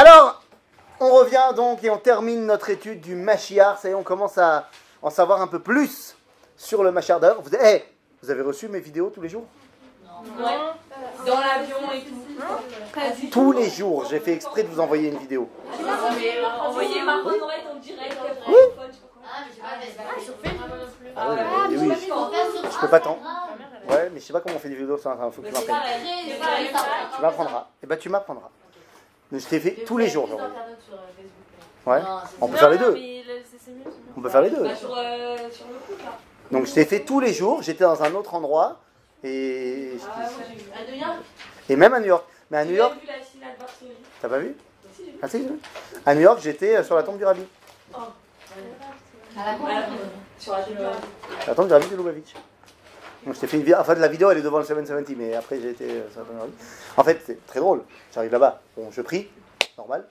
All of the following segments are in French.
Alors, on revient donc et on termine notre étude du Mashiach. Ça y est, on commence à en savoir un peu plus sur le Mashiach. D'ailleurs, vous, eh, vous avez reçu mes vidéos tous les jours? Ouais. Dans l'avion et tout. Tous les jours, j'ai fait exprès de vous envoyer une vidéo. Envoyez Marco Dorette en direct. Oui. Ah, Ah ouais, Ah, oui, je peux pas tant. Ouais, mais je sais pas comment on fait des vidéos faut que tu m'apprennes. m'apprendras. Eh ben, tu m'apprendras. Mais je t'ai fait tous les jours. Sur, euh, Facebook. Ouais. Non, On peut faire les deux. On peut faire les deux. Bah, sur, euh, sur le coup, là. Donc je t'ai fait tous les jours. J'étais dans un autre endroit et Ah, moi j'ai vu. À New York et même à New York. Mais à New J'ai York, t'as pas vu. Ah si. À New York, j'étais euh, sur la tombe du rabbi. À. La tombe du rabbi de Lubavitch. Donc je fait une la vidéo elle est devant le 770, mais après j'ai été euh. En fait, c'est très drôle. J'arrive là-bas. Bon, je prie, normal.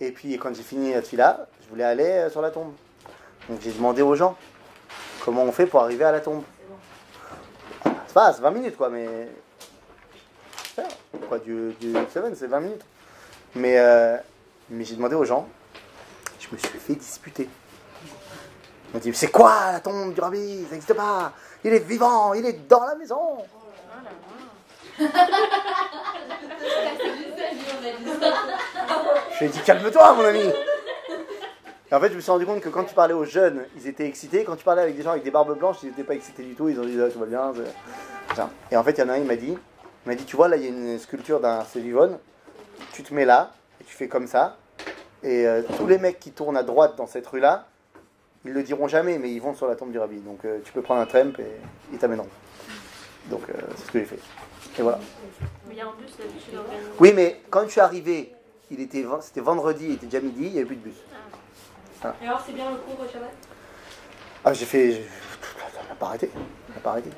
Et puis quand j'ai fini la là, je voulais aller euh, sur la tombe. Donc j'ai demandé aux gens comment on fait pour arriver à la tombe. C'est pas, c'est 20 minutes quoi, mais. Ça, Quoi, du, du 7, c'est 20 minutes. Mais, euh, mais j'ai demandé aux gens, je me suis fait disputer. Ils m'ont dit, c'est quoi la tombe du rabbi? Ça n'existe pas. Il est vivant, il est dans la maison. Je lui ai dit, calme-toi, mon ami. Et en fait, je me suis rendu compte que quand tu parlais aux jeunes, ils étaient excités. Quand tu parlais avec des gens avec des barbes blanches, ils n'étaient pas excités du tout. Ils ont dit, ah, tout va bien. Et en fait, il y en a un, il m'a dit, il m'a dit, tu vois, là, il y a une sculpture d'un Cévivone. Tu te mets là, et tu fais comme ça. Et euh, tous les mecs qui tournent à droite dans cette rue-là, ils le diront jamais, mais ils vont sur la tombe du rabbi. Donc euh, tu peux prendre un tramp et ils t'amèneront. Donc euh, c'est ce que j'ai fait. Et voilà. Oui, mais quand je suis arrivé, il était, c'était vendredi, il était déjà midi, il n'y avait plus de bus. Et alors, c'est bien le cours au Shabbat? Ah, j'ai fait. j'ai- On n'a pas arrêté. On n'a pas arrêté.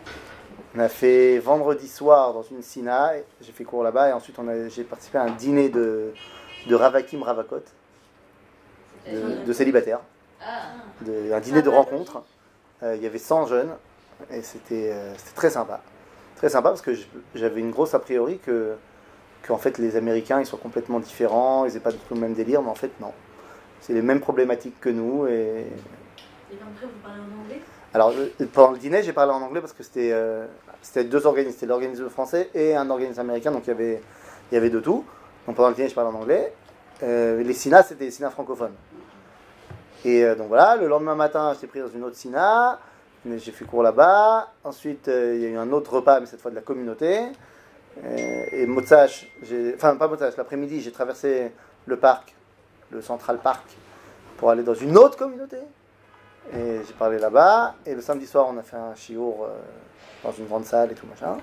On a fait vendredi soir dans une Sina, j'ai fait cours là-bas, et ensuite on a- j'ai participé à un dîner de, de Ravakim Ravakot, de, de célibataires. Ah, de- un dîner de rencontre. Euh, il y avait 100 jeunes et c'était euh, c'était très sympa. Très sympa parce que j'avais une grosse a priori que, que en fait les Américains ils sont complètement différents, ils n'aient pas du tout le même délire, mais en fait non. C'est les mêmes problématiques que nous. Et... et après, vous parlez en anglais? Alors euh, pendant le dîner j'ai parlé en anglais parce que c'était euh, deux organismes, c'était l'organisme français et un organisme américain, donc il y avait, il y avait de tout. Donc pendant le dîner je parlais en anglais. Euh, les SINA c'était les SINA francophones. Et euh, donc voilà, le lendemain matin, j'étais pris dans une autre SINA, mais j'ai fait cours là-bas. Ensuite, euh, il y a eu un autre repas, mais cette fois de la communauté. Euh, et Motsach, j'ai- enfin pas Motsach, l'après-midi, j'ai traversé le parc, le Central Park, pour aller dans une autre communauté. Et j'ai parlé là-bas. Et le samedi soir, on a fait un chiour dans une grande salle et tout machin.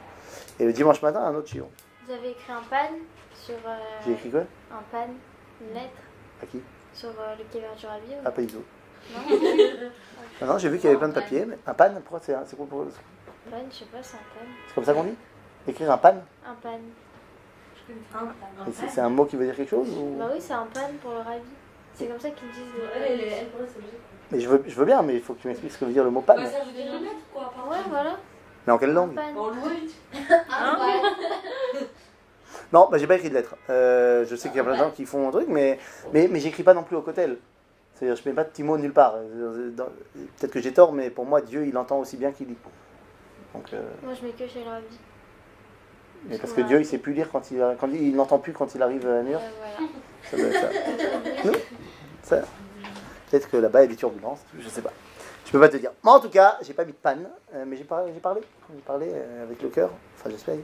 Et le dimanche matin, un autre chiour. Vous avez écrit un pan sur euh, J'ai écrit quoi? un pan, une lettre? À qui? Sur euh, le Kéver du Rabbi ou- À pas du tout. Non Ah non, j'ai vu qu'il y avait plein de papiers. Mais un pan, pourquoi c'est c'est quoi pour- pan, je sais pas, c'est un pan. c'est comme ça qu'on dit? Écrire un pan? Un pan. Et c'est- C'est un mot qui veut dire quelque chose ou... Bah oui, c'est un pan pour le Rabbi. C'est comme ça qu'ils disent. Elle, le-. Mais je veux, je veux bien, mais il faut que tu m'expliques ce que veut dire le mot pan. Bah, ça, je vais le mettre, quoi. par Ouais, voilà. Mais en quelle langue? Ah. Non, bah, j'ai pas écrit de lettre. Euh, je sais qu'il y a plein de gens qui font un truc, mais, mais, mais j'écris pas non plus au cotel. C'est-à-dire, je mets pas de petit mot nulle part. Euh, Peut-être que j'ai tort, mais pour moi, Dieu, il entend aussi bien qu'il lit. Donc, euh, Moi, je mets que chez le Rabbi. mais parce que Dieu, il sait plus lire quand il, quand il, il n'entend plus quand il arrive à York. Euh, voilà. Ça doit être ça. Ça. Peut-être que là-bas, il y a des turbulences, je sais pas. Je peux pas te dire. Mais en tout cas, j'ai pas mis de panne, euh, mais j'ai parlé, j'ai parlé, j'ai parlé avec le cœur. Enfin, j'espère.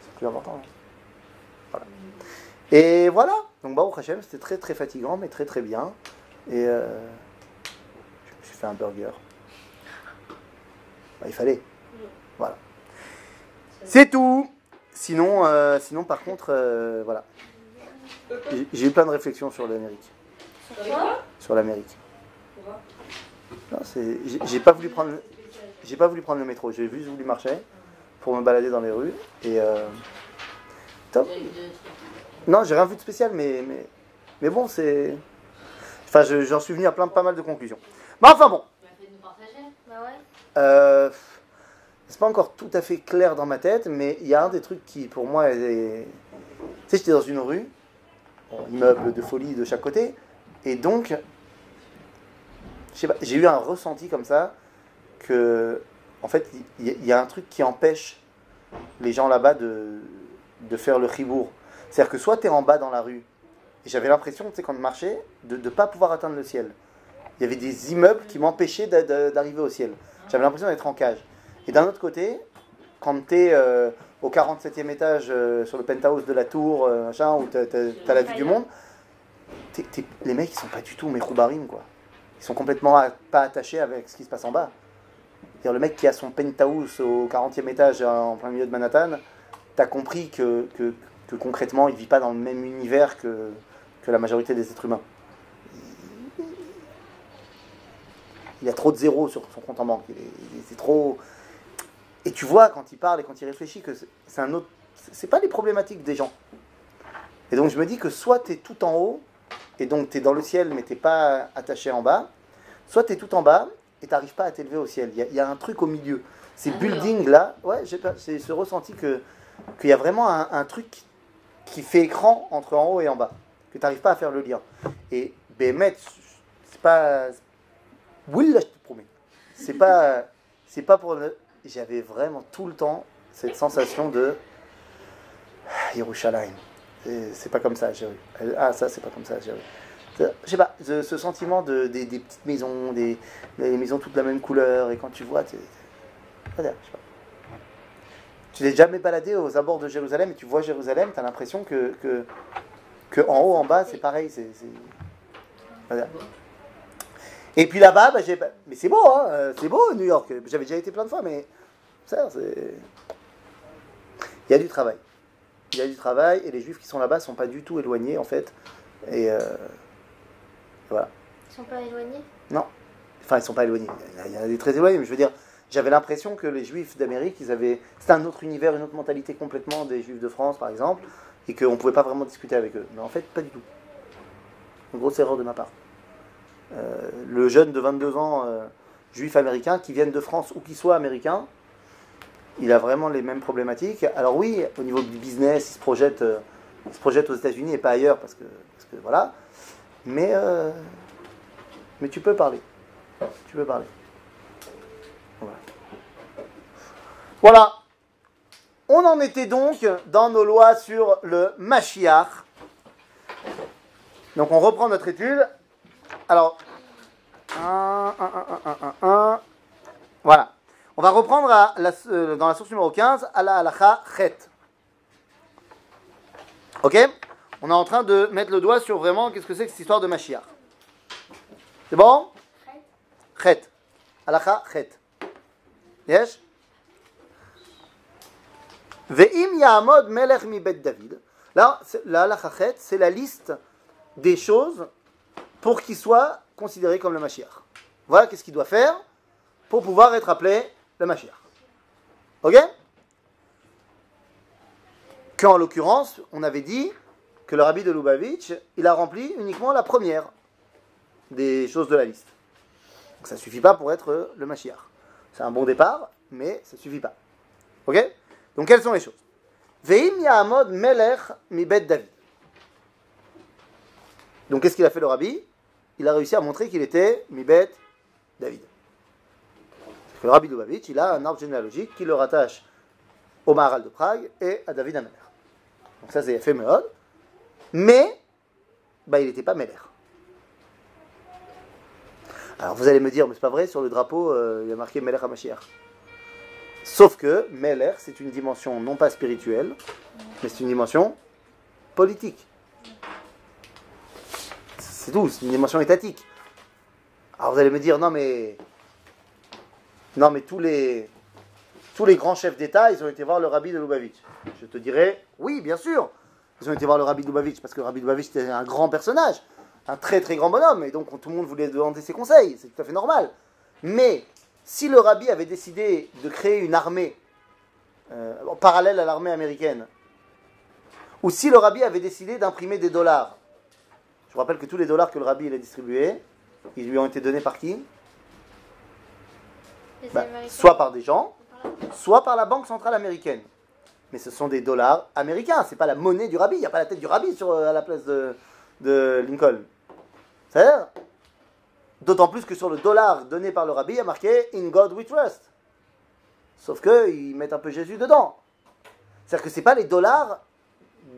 C'est plus important. hein. Voilà. Et voilà. Donc, Baruch Hashem, c'était très très fatigant, mais très très bien. Et euh, suis fait un burger. Bah, il fallait. Voilà. C'est tout. Sinon, euh, sinon par contre, euh, voilà. J'ai- J'ai eu plein de réflexions sur l'Amérique. Sur l'Amérique. Pourquoi? Non, c'est- J'ai j'ai pas voulu prendre, j'ai pas voulu prendre le métro. J'ai juste voulu marcher pour me balader dans les rues. Et euh, top. Non, j'ai rien vu de spécial, mais mais, mais bon, c'est. Enfin, je- j'en suis venu à plein pas mal de conclusions. Mais enfin bon. Bah. Euh, c'est pas encore tout à fait clair dans ma tête, mais il y a un des trucs qui, pour moi, est... Tu sais, j'étais dans une rue, bon, immeubles de folie de chaque côté. Et donc, j'ai eu un ressenti comme ça que, en fait, il y, il y a un truc qui empêche les gens là-bas de, de faire le chibour. C'est-à-dire que soit tu es en bas dans la rue, et j'avais l'impression, tu sais, quand je marchais, de ne pas pouvoir atteindre le ciel. Il y avait des immeubles qui m'empêchaient d'a- d'a- d'arriver au ciel. J'avais l'impression d'être en cage. Et d'un autre côté, quand tu es au 47e étage euh, sur le penthouse de la tour, euh, machin, où tu as, la vue du monde, les mecs ils sont pas du tout mes roubarines quoi. Ils sont complètement pas attachés avec ce qui se passe en bas. C'est-à-dire, le mec qui a son penthouse au 40e étage euh, en plein milieu de Manhattan, t'as compris que, que, que concrètement il vit pas dans le même univers que, que la majorité des êtres humains. Il a trop de zéros sur son compte en banque. C'est trop. Et tu vois quand il parle et quand il réfléchit que c'est- un autre. C'est pas les problématiques des gens. Et donc je me dis que soit tu es tout en haut, et donc tu es dans le ciel, mais tu pas attaché en bas, soit tu es tout en bas et tu n'arrives pas à t'élever au ciel. Il y, a- il y a un truc au milieu. Ces Ah, buildings-là, ouais, j'ai ce ressenti que qu'il y a vraiment un, truc qui fait écran entre en haut et en bas, que tu n'arrives pas à faire le lien. Et Bémet, c'est pas. Oui, là, je te promets. C'est pas, c'est pas pour. J'avais vraiment tout le temps cette sensation de Yerushalayim. C'est- pas comme ça, j'ai Ah, ça, c'est pas comme ça, j'ai Je sais pas, ce, sentiment de, des, petites maisons, des, des maisons toutes de la même couleur, et quand tu vois, tu je sais pas. Tu t'es jamais baladé aux abords de Jérusalem et tu vois Jérusalem, tu as l'impression que, que, que en haut, en bas, c'est pareil. c'est Voilà. Et puis là-bas, bah, j'ai mais c'est beau, hein, euh, c'est beau New York. J'avais déjà été plein de fois, mais ça, c'est. Il y a du travail. Il y a du travail et les juifs qui sont là-bas sont pas du tout éloignés en fait. Et euh, voilà. Ils sont pas éloignés? Enfin, ils sont pas éloignés. Il y en a des très éloignés, mais je veux dire, j'avais l'impression que les juifs d'Amérique, ils avaient. C'était un autre univers, une autre mentalité complètement des juifs de France, par exemple, et qu'on pouvait pas vraiment discuter avec eux. Mais en fait, pas du tout. Une grosse erreur de ma part. Euh, le jeune de 22 ans, euh, juif américain, qui vienne de France ou qui soit américain, il a vraiment les mêmes problématiques. Alors oui, au niveau du business, il se projette, euh, se projette aux États-Unis et pas ailleurs, parce que, parce que voilà. Mais, mais tu peux parler. Tu peux parler. Voilà. Voilà. On en était donc dans nos lois sur le Mashiach. Donc on reprend notre étude. Alors, un, un, un, un, un, un. voilà. On va reprendre à la- euh, dans la source numéro 15, à la halacha chet. Ok? On est en train de mettre le doigt sur vraiment qu'est-ce que c'est que cette histoire de Mashiach. C'est bon? Chet. Halacha chet. Yes Ve'im ya'amod melech mi bet David. Là, la halacha chet, c'est la liste des choses pour qu'il soit considéré comme le Mashiach. Voilà qu'est-ce qu'il doit faire pour pouvoir être appelé le Mashiach. Ok? Qu'en l'occurrence, on avait dit que le rabbi de Lubavitch, il a rempli uniquement la première des choses de la liste. Donc ça ne suffit pas pour être le Mashiach. C'est un bon départ, mais ça ne suffit pas. Ok? Donc quelles sont les choses? Ve'im ya'amod melech mi bet David. Donc qu'est-ce qu'il a fait le rabbi? Il a réussi à montrer qu'il était mi bet David. Le rabbi Lubavitch, il a un arbre généalogique qui le rattache au Maharal de Prague et à David Ameler. Donc ça c'est fait. Mais, bah, il n'était pas Meler. Alors vous allez me dire, mais c'est pas vrai, sur le drapeau, euh, il y a marqué Meler HaMashiach. Sauf que Meler, c'est une dimension non pas spirituelle, mais c'est une dimension politique. C'est tout, c'est une dimension étatique. Alors vous allez me dire, non mais... Non mais tous les... Tous les grands chefs d'État, ils ont été voir le rabbi de Lubavitch. Je te dirais, oui, bien sûr. Ils ont été voir le rabbi de Lubavitch, parce que le rabbi de Lubavitch était un grand personnage, un très très grand bonhomme, et donc tout le monde voulait demander ses conseils, c'est tout à fait normal. Mais si le rabbi avait décidé de créer une armée euh, en parallèle à l'armée américaine, ou si le rabbi avait décidé d'imprimer des dollars, je vous rappelle que tous les dollars que le rabbi il a distribués, ils lui ont été donnés par qui? Bah. Soit par des gens, soit par la Banque Centrale Américaine. mais ce sont des dollars américains. C'est pas la monnaie du rabbi. Il n'y a pas la tête du rabbi sur, euh, à la place de, de Lincoln. C'est-à-dire D'autant plus que sur le dollar donné par le rabbi, il y a marqué In God we trust. Sauf qu'ils mettent un peu Jésus dedans. C'est-à-dire que ce pas les dollars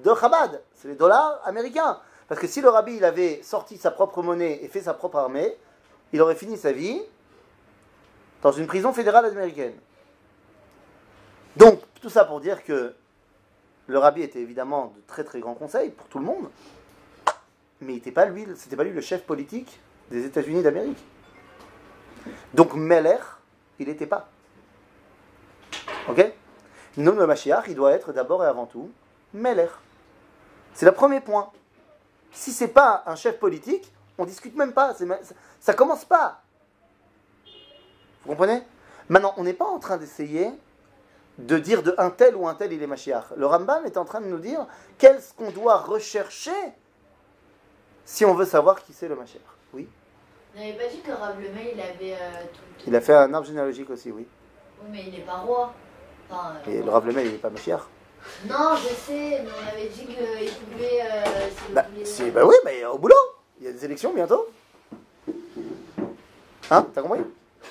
de Chabad, c'est les dollars américains. Parce que si le rabbi il avait sorti sa propre monnaie et fait sa propre armée, il aurait fini sa vie dans une prison fédérale américaine. Donc, tout ça pour dire que le rabbi était évidemment de très très grands conseils pour tout le monde, mais il n'était pas lui, c'était pas lui le chef politique des États-Unis d'Amérique. Donc Meller, il n'était pas. Ok? Non, le Mashiach, il doit être d'abord et avant tout Meller. C'est le premier point. Si c'est pas un chef politique, on discute même pas. Ça commence pas. Vous comprenez? Maintenant, on n'est pas en train d'essayer de dire de un tel ou un tel il est Mashiach. Le Rambam est en train de nous dire qu'est-ce qu'on doit rechercher si on veut savoir qui c'est le Mashiach. Oui Vous n'avez pas dit que Rav Lemay, il avait euh, tout, Il a fait un arbre généalogique aussi, oui. Oui, mais il n'est pas roi. Enfin, euh, Et le Rav Lemay, il n'est pas Mashiach. Non, je sais, mais on avait dit qu'il pouvait. Euh, Bah, voulait- bah oui, mais au boulot. Il y a des élections bientôt. Hein T'as compris?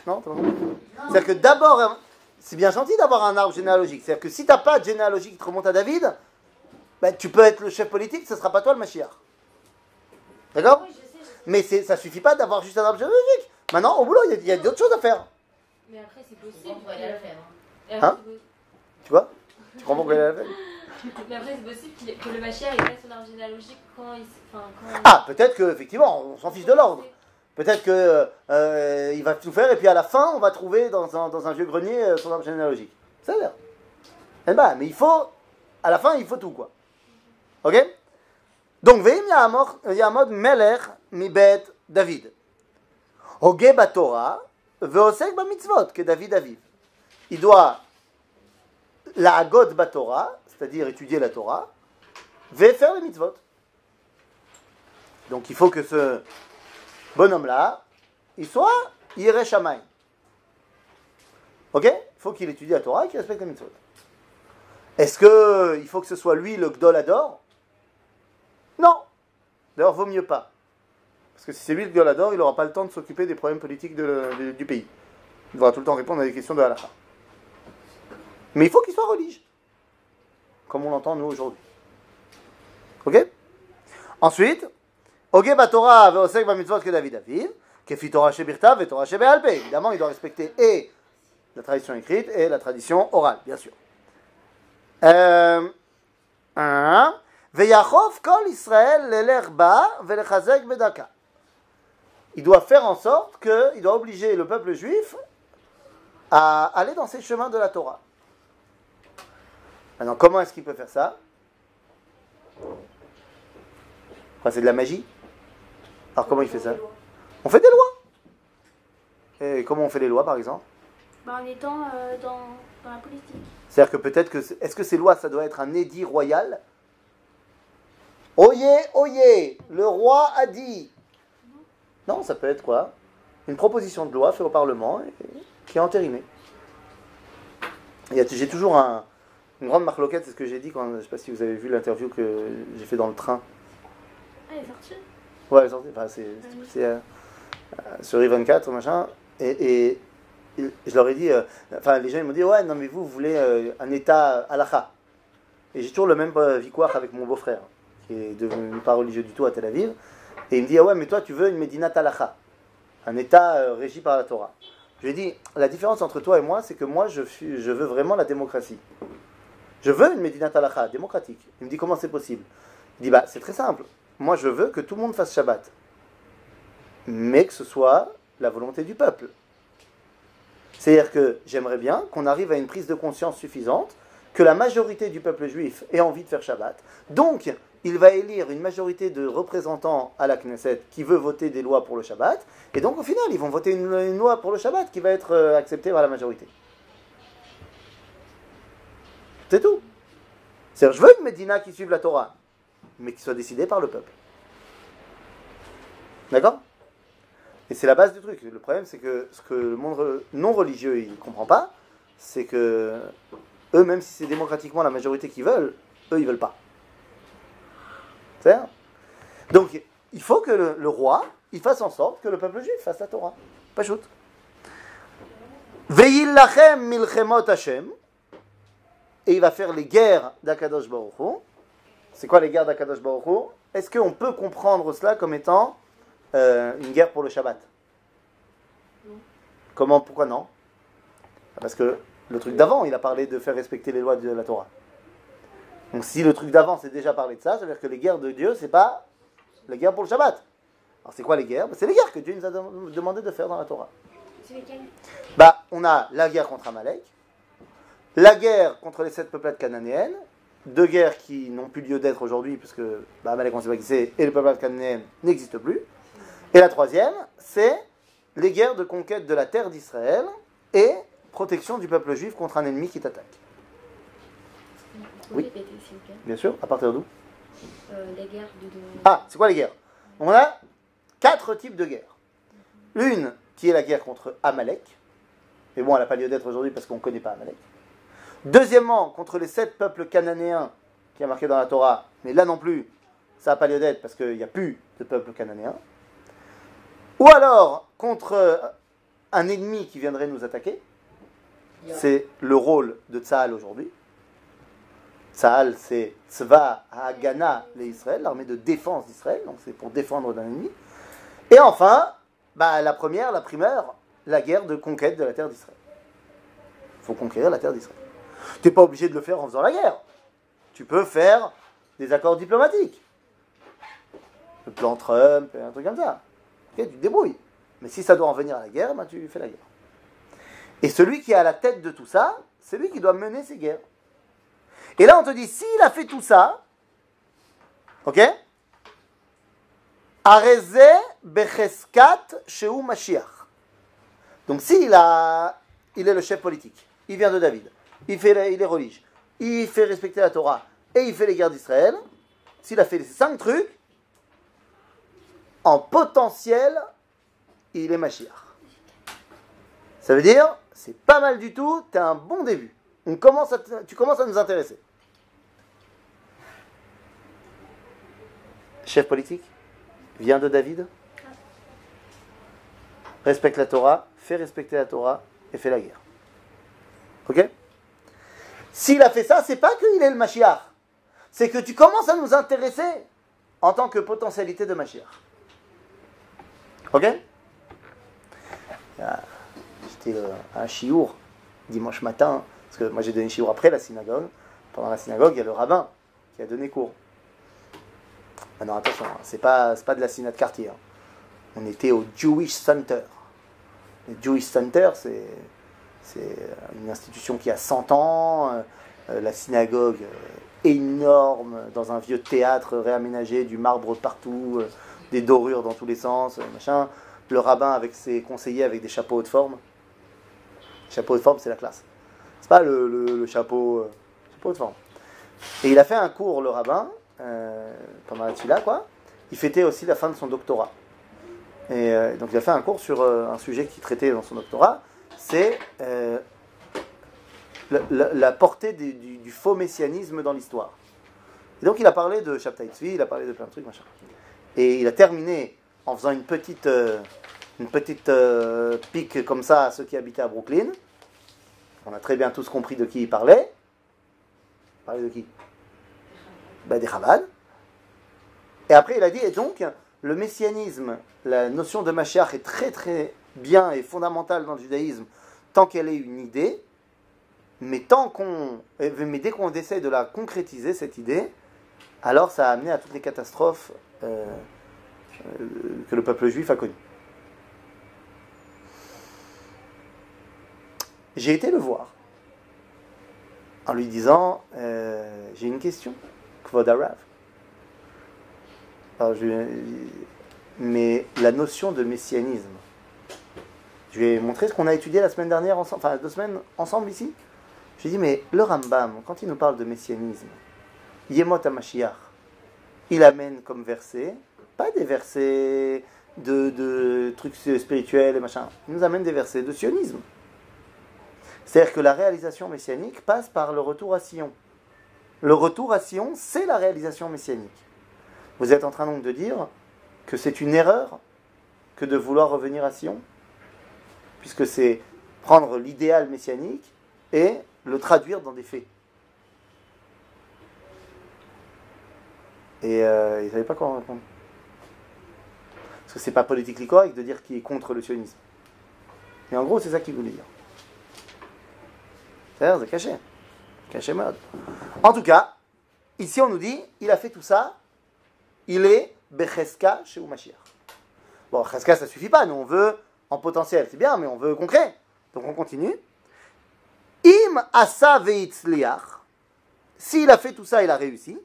Non, t'as compris? C'est-à-dire que d'abord, c'est bien gentil d'avoir un arbre généalogique. C'est-à-dire que si t'as pas de généalogie qui te remonte à David, bah, tu peux être le chef politique, ce sera pas toi le Mashiach. D'accord Oui. Mais ça suffit pas d'avoir juste un arbre généalogique. Maintenant, au boulot, il y a- d'autres choses à faire. Mais après, c'est possible. on va aller le faire. hein. Hein Tu vois Tu comprends pourquoi il a fait Mais après, c'est possible qu'il- que le Machia ait fait son arbre généalogique quand il. Enfin, quand Ah, peut-être que effectivement, on s'en fiche de l'ordre. Peut-être que euh, il va tout faire et puis à la fin, on va trouver dans un, dans un vieux grenier euh, son arbre généalogique. Ça a l'air. Eh ben, mais il faut, à la fin, il faut tout quoi. Ok? Donc, veim yamod meler mibet David. Hoge batora veosek mitzvot que David aviv. Il doit la agod batora, c'est-à-dire étudier la Torah, ve faire les mitzvot. Donc il faut que ce bonhomme-là, il soit Yireh Shammai. Ok? Il faut qu'il étudie la Torah et qu'il respecte les mitzvot. Est-ce que il faut que ce soit lui le Gdol Ador? Non. D'ailleurs, vaut mieux pas. Parce que si c'est lui le Gdol Ador, il n'aura pas le temps de s'occuper des problèmes politiques du pays. Il devra tout le temps répondre à des questions de halakha. Mais il faut qu'il soit religieux. Comme on l'entend nous aujourd'hui. Ok? Ensuite, Oge Torah ve'osek b'mitzvot que David aviv, kefi Torah shebirtav et Torah shebe'alpe. Évidemment, il doit respecter et la tradition écrite et la tradition orale, bien sûr. Euh, un, Il doit faire en sorte que, il doit obliger le peuple juif à aller dans ces chemins de la Torah. Maintenant, comment est-ce qu'il peut faire ça? Quoi, c'est de la magie. Alors comment il fait ça? On fait des lois. Et comment on fait les lois, par exemple? Bah, en étant euh, dans, la politique. C'est-à-dire que peut-être que... Est-ce que ces lois, ça doit être un édit royal? Oyez, oyez, le roi a dit. Non, ça peut être quoi? Une proposition de loi faite au Parlement et qui est entérinée. J'ai toujours un- une grande marloquette, c'est ce que j'ai dit quand... Je ne sais pas si vous avez vu l'interview que j'ai fait dans le train. Ah, elle est sortie? Ouais, ils sont- enfin, c'est c'est, euh, euh, sur I24, machin. Et, et- et je leur ai dit, euh, enfin, les gens ils m'ont dit, ouais, non, mais vous, vous voulez euh, un État halakha. Et j'ai toujours le même victoire avec mon beau-frère, qui est devenu pas religieux du tout à Tel Aviv. Et il me dit, ah ouais, mais toi, tu veux une Médina halakha, un État euh, régi par la Torah. Je lui ai dit, la différence entre toi et moi, c'est que moi, je, je veux vraiment la démocratie. Je veux une Médina halakha, démocratique. Il me dit, comment c'est possible? Il dit, bah, c'est très simple. Moi, je veux que tout le monde fasse Shabbat. Mais que ce soit la volonté du peuple. C'est-à-dire que j'aimerais bien qu'on arrive à une prise de conscience suffisante, que la majorité du peuple juif ait envie de faire Shabbat. Donc, il va élire une majorité de représentants à la Knesset qui veut voter des lois pour le Shabbat. Et donc, au final, ils vont voter une, loi pour le Shabbat qui va être euh, acceptée par la majorité. C'est tout. C'est-à-dire, je veux une Médina qui suive la Torah mais qui soit décidé par le peuple. D'accord? Et c'est la base du truc. Le problème, c'est que ce que le monde non religieux ne comprend pas, c'est que Eux, même si c'est démocratiquement la majorité qui veulent, eux, ils veulent pas. Donc, il faut que le, roi, il fasse en sorte que le peuple juif fasse la Torah. Pas shoot. Veillil lachem milchemot Hashem. Et il va faire les guerres d'Akadosh Baruch. C'est quoi les guerres d'Akadosh Baruch Est-ce qu'on peut comprendre cela comme étant euh, une guerre pour le Shabbat? Comment? Pourquoi non? Parce que le truc d'avant, il a parlé de faire respecter les lois de la Torah. Donc si le truc d'avant c'est déjà parlé de ça, ça veut dire que les guerres de Dieu, c'est pas les guerres pour le Shabbat. Alors c'est quoi les guerres? C'est les guerres que Dieu nous a dem- demandé de faire dans la Torah. C'est Bah, on a la guerre contre Amalek, la guerre contre les sept peuplades cananéennes, deux guerres qui n'ont plus lieu d'être aujourd'hui, puisque bah, Amalek, on sait pas qui c'est, et les peuplades cananéennes n'existent plus. Et la troisième, c'est les guerres de conquête de la terre d'Israël et protection du peuple juif contre un ennemi qui t'attaque. Oui. Répétez, s'il vous plaît. Bien sûr, à partir d'où Euh, les guerres de. Ah, c'est quoi les guerres? On a quatre types de guerres. Une qui est la guerre contre Amalek. Mais bon, elle n'a pas lieu d'être aujourd'hui parce qu'on ne connaît pas Amalek. Deuxièmement, contre les sept peuples cananéens qui est marqué dans la Torah. Mais là non plus, ça n'a pas lieu d'être parce qu'il n'y a plus de peuple cananéen. Ou alors contre euh, un ennemi qui viendrait nous attaquer. C'est le rôle de Tzahal aujourd'hui. Tzahal, c'est Tzva Hagana l'Israël, l'armée de défense d'Israël, donc c'est pour défendre d'un ennemi. Et enfin, bah, la première, la primeur, la guerre de conquête de la terre d'Israël. Il faut conquérir la terre d'Israël. Tu n'es pas obligé de le faire en faisant la guerre. Tu peux faire des accords diplomatiques. Le plan Trump, un truc comme ça. Tu te débrouilles. Mais si ça doit en venir à la guerre, bah, tu fais la guerre. Et celui qui est à la tête de tout ça, c'est lui qui doit mener ces guerres. Et là, on te dit, s'il a fait tout ça, ok. Donc, s'il a, il est le chef politique, il vient de David, il, fait, il est religieux, il fait respecter la Torah et il fait les guerres d'Israël, s'il a fait ces cinq trucs, en potentiel, il est Mashiach. Ça veut dire, c'est pas mal du tout, t'as un bon début. On commence à tu commences à nous intéresser. Chef politique, vient de David, respecte la Torah, fait respecter la Torah et fait la guerre. Ok? S'il a fait ça, c'est pas qu'il est le Mashiach, c'est que tu commences à nous intéresser en tant que potentialité de Mashiach. Ok? Ah, J'étais euh, à un chiour dimanche matin, parce que moi j'ai donné chiour après la synagogue. Pendant la synagogue, il y a le rabbin qui a donné cours. Ah attention, hein, c'est pas, pas de la synagogue de quartier. hein. On était au Jewish Center. Le Jewish Center, c'est, c'est une institution qui a 100 ans. euh, euh, la synagogue euh, énorme, dans un vieux théâtre réaménagé, du marbre partout, euh, des dorures dans tous les sens, euh, machin. Le rabbin avec ses conseillers avec des chapeaux haute forme. Chapeau haute forme, c'est la classe. C'est pas le, le- chapeau, euh, chapeau haute forme. Et il a fait un cours, le rabbin, euh, pendant la tfila, quoi. Il fêtait aussi la fin de son doctorat. Et euh, donc il a fait un cours sur euh, un sujet qui traitait dans son doctorat, c'est la, portée du, faux messianisme dans l'histoire. Et donc il a parlé de Shabtai Tzvi, il a parlé de plein de trucs, machin. Et il a terminé en faisant une petite, une petite pique comme ça à ceux qui habitaient à Brooklyn. On a très bien tous compris de qui il parlait. Il parlait de qui? Ben, Des Chabad. Et après il a dit, et donc, le messianisme, la notion de Mashiach est très très bien et fondamentale dans le judaïsme tant qu'elle est une idée, mais tant qu'on, eh, mais dès qu'on essaie de la concrétiser cette idée, alors ça a amené à toutes les catastrophes euh, euh, que le peuple juif a connues. J'ai été le voir en lui disant euh, J'ai une question, Kvod Arav. Alors, je- mais la notion de messianisme, je ai montré ce qu'on a étudié la semaine dernière, ensemble, enfin deux semaines ensemble ici. Je lui ai dit Mais le Rambam, quand il nous parle de messianisme, Yemot HaMashiach, il amène comme verset, pas des versets de, de trucs spirituels et machin, il nous amène des versets de sionisme. C'est-à-dire que la réalisation messianique passe par le retour à Sion. Le retour à Sion, c'est la réalisation messianique. Vous êtes en train donc de dire que c'est une erreur que de vouloir revenir à Sion, puisque c'est prendre l'idéal messianique et le traduire dans des faits. Et euh, ils ne savaient pas quoi en répondre. Parce que c'est pas politiquement correct de dire qu'il est contre le sionisme. Mais en gros, c'est ça qu'il voulait dire. C'est-à-dire, c'est caché. En tout cas, ici on nous dit, il a fait tout ça, il est Becheska chez Mashiach. Bon, Becheska, ça suffit pas, nous on veut en potentiel, c'est bien, mais on veut concret. Donc on continue. Im asa veitzliach. S'il a fait tout ça, il a réussi.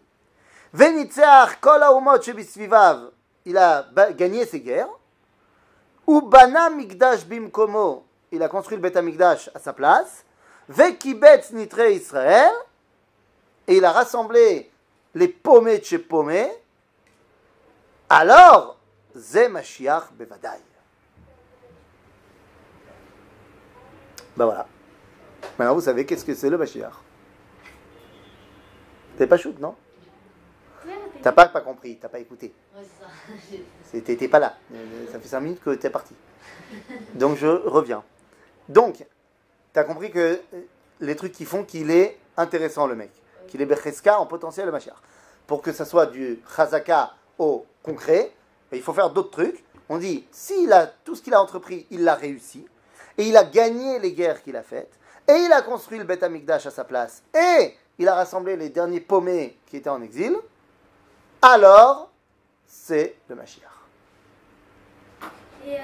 Venitzeach kol haumot shebisvivav. Il a gagné ses guerres. Ubana migdash bimkomo. Il a construit le Bet à sa place. Vekibetz nitre Israël. Et il a rassemblé les paumés de chez paumés. Alors, Ze Mashiach Bevadai. Ben voilà. Maintenant, vous savez qu'est-ce que c'est le Mashiach. T'es pas shoot, non? T'as pas, pas compris, t'as pas écouté. T'étais pas là. Euh, Ça fait 5 minutes que t'es parti. Donc je reviens. Donc, t'as compris que euh, les trucs qui font qu'il est intéressant, le mec. Qu'il est Becheska en potentiel le Mashiach. Pour que ça soit du Chazaka au concret, et il faut faire d'autres trucs. On dit, s'il a tout ce qu'il a entrepris, il l'a réussi. Et il a gagné les guerres qu'il a faites. Et il a construit le Bet Amikdash à sa place. Et il a rassemblé les derniers paumés qui étaient en exil. Alors, c'est le Mashiach. Et euh,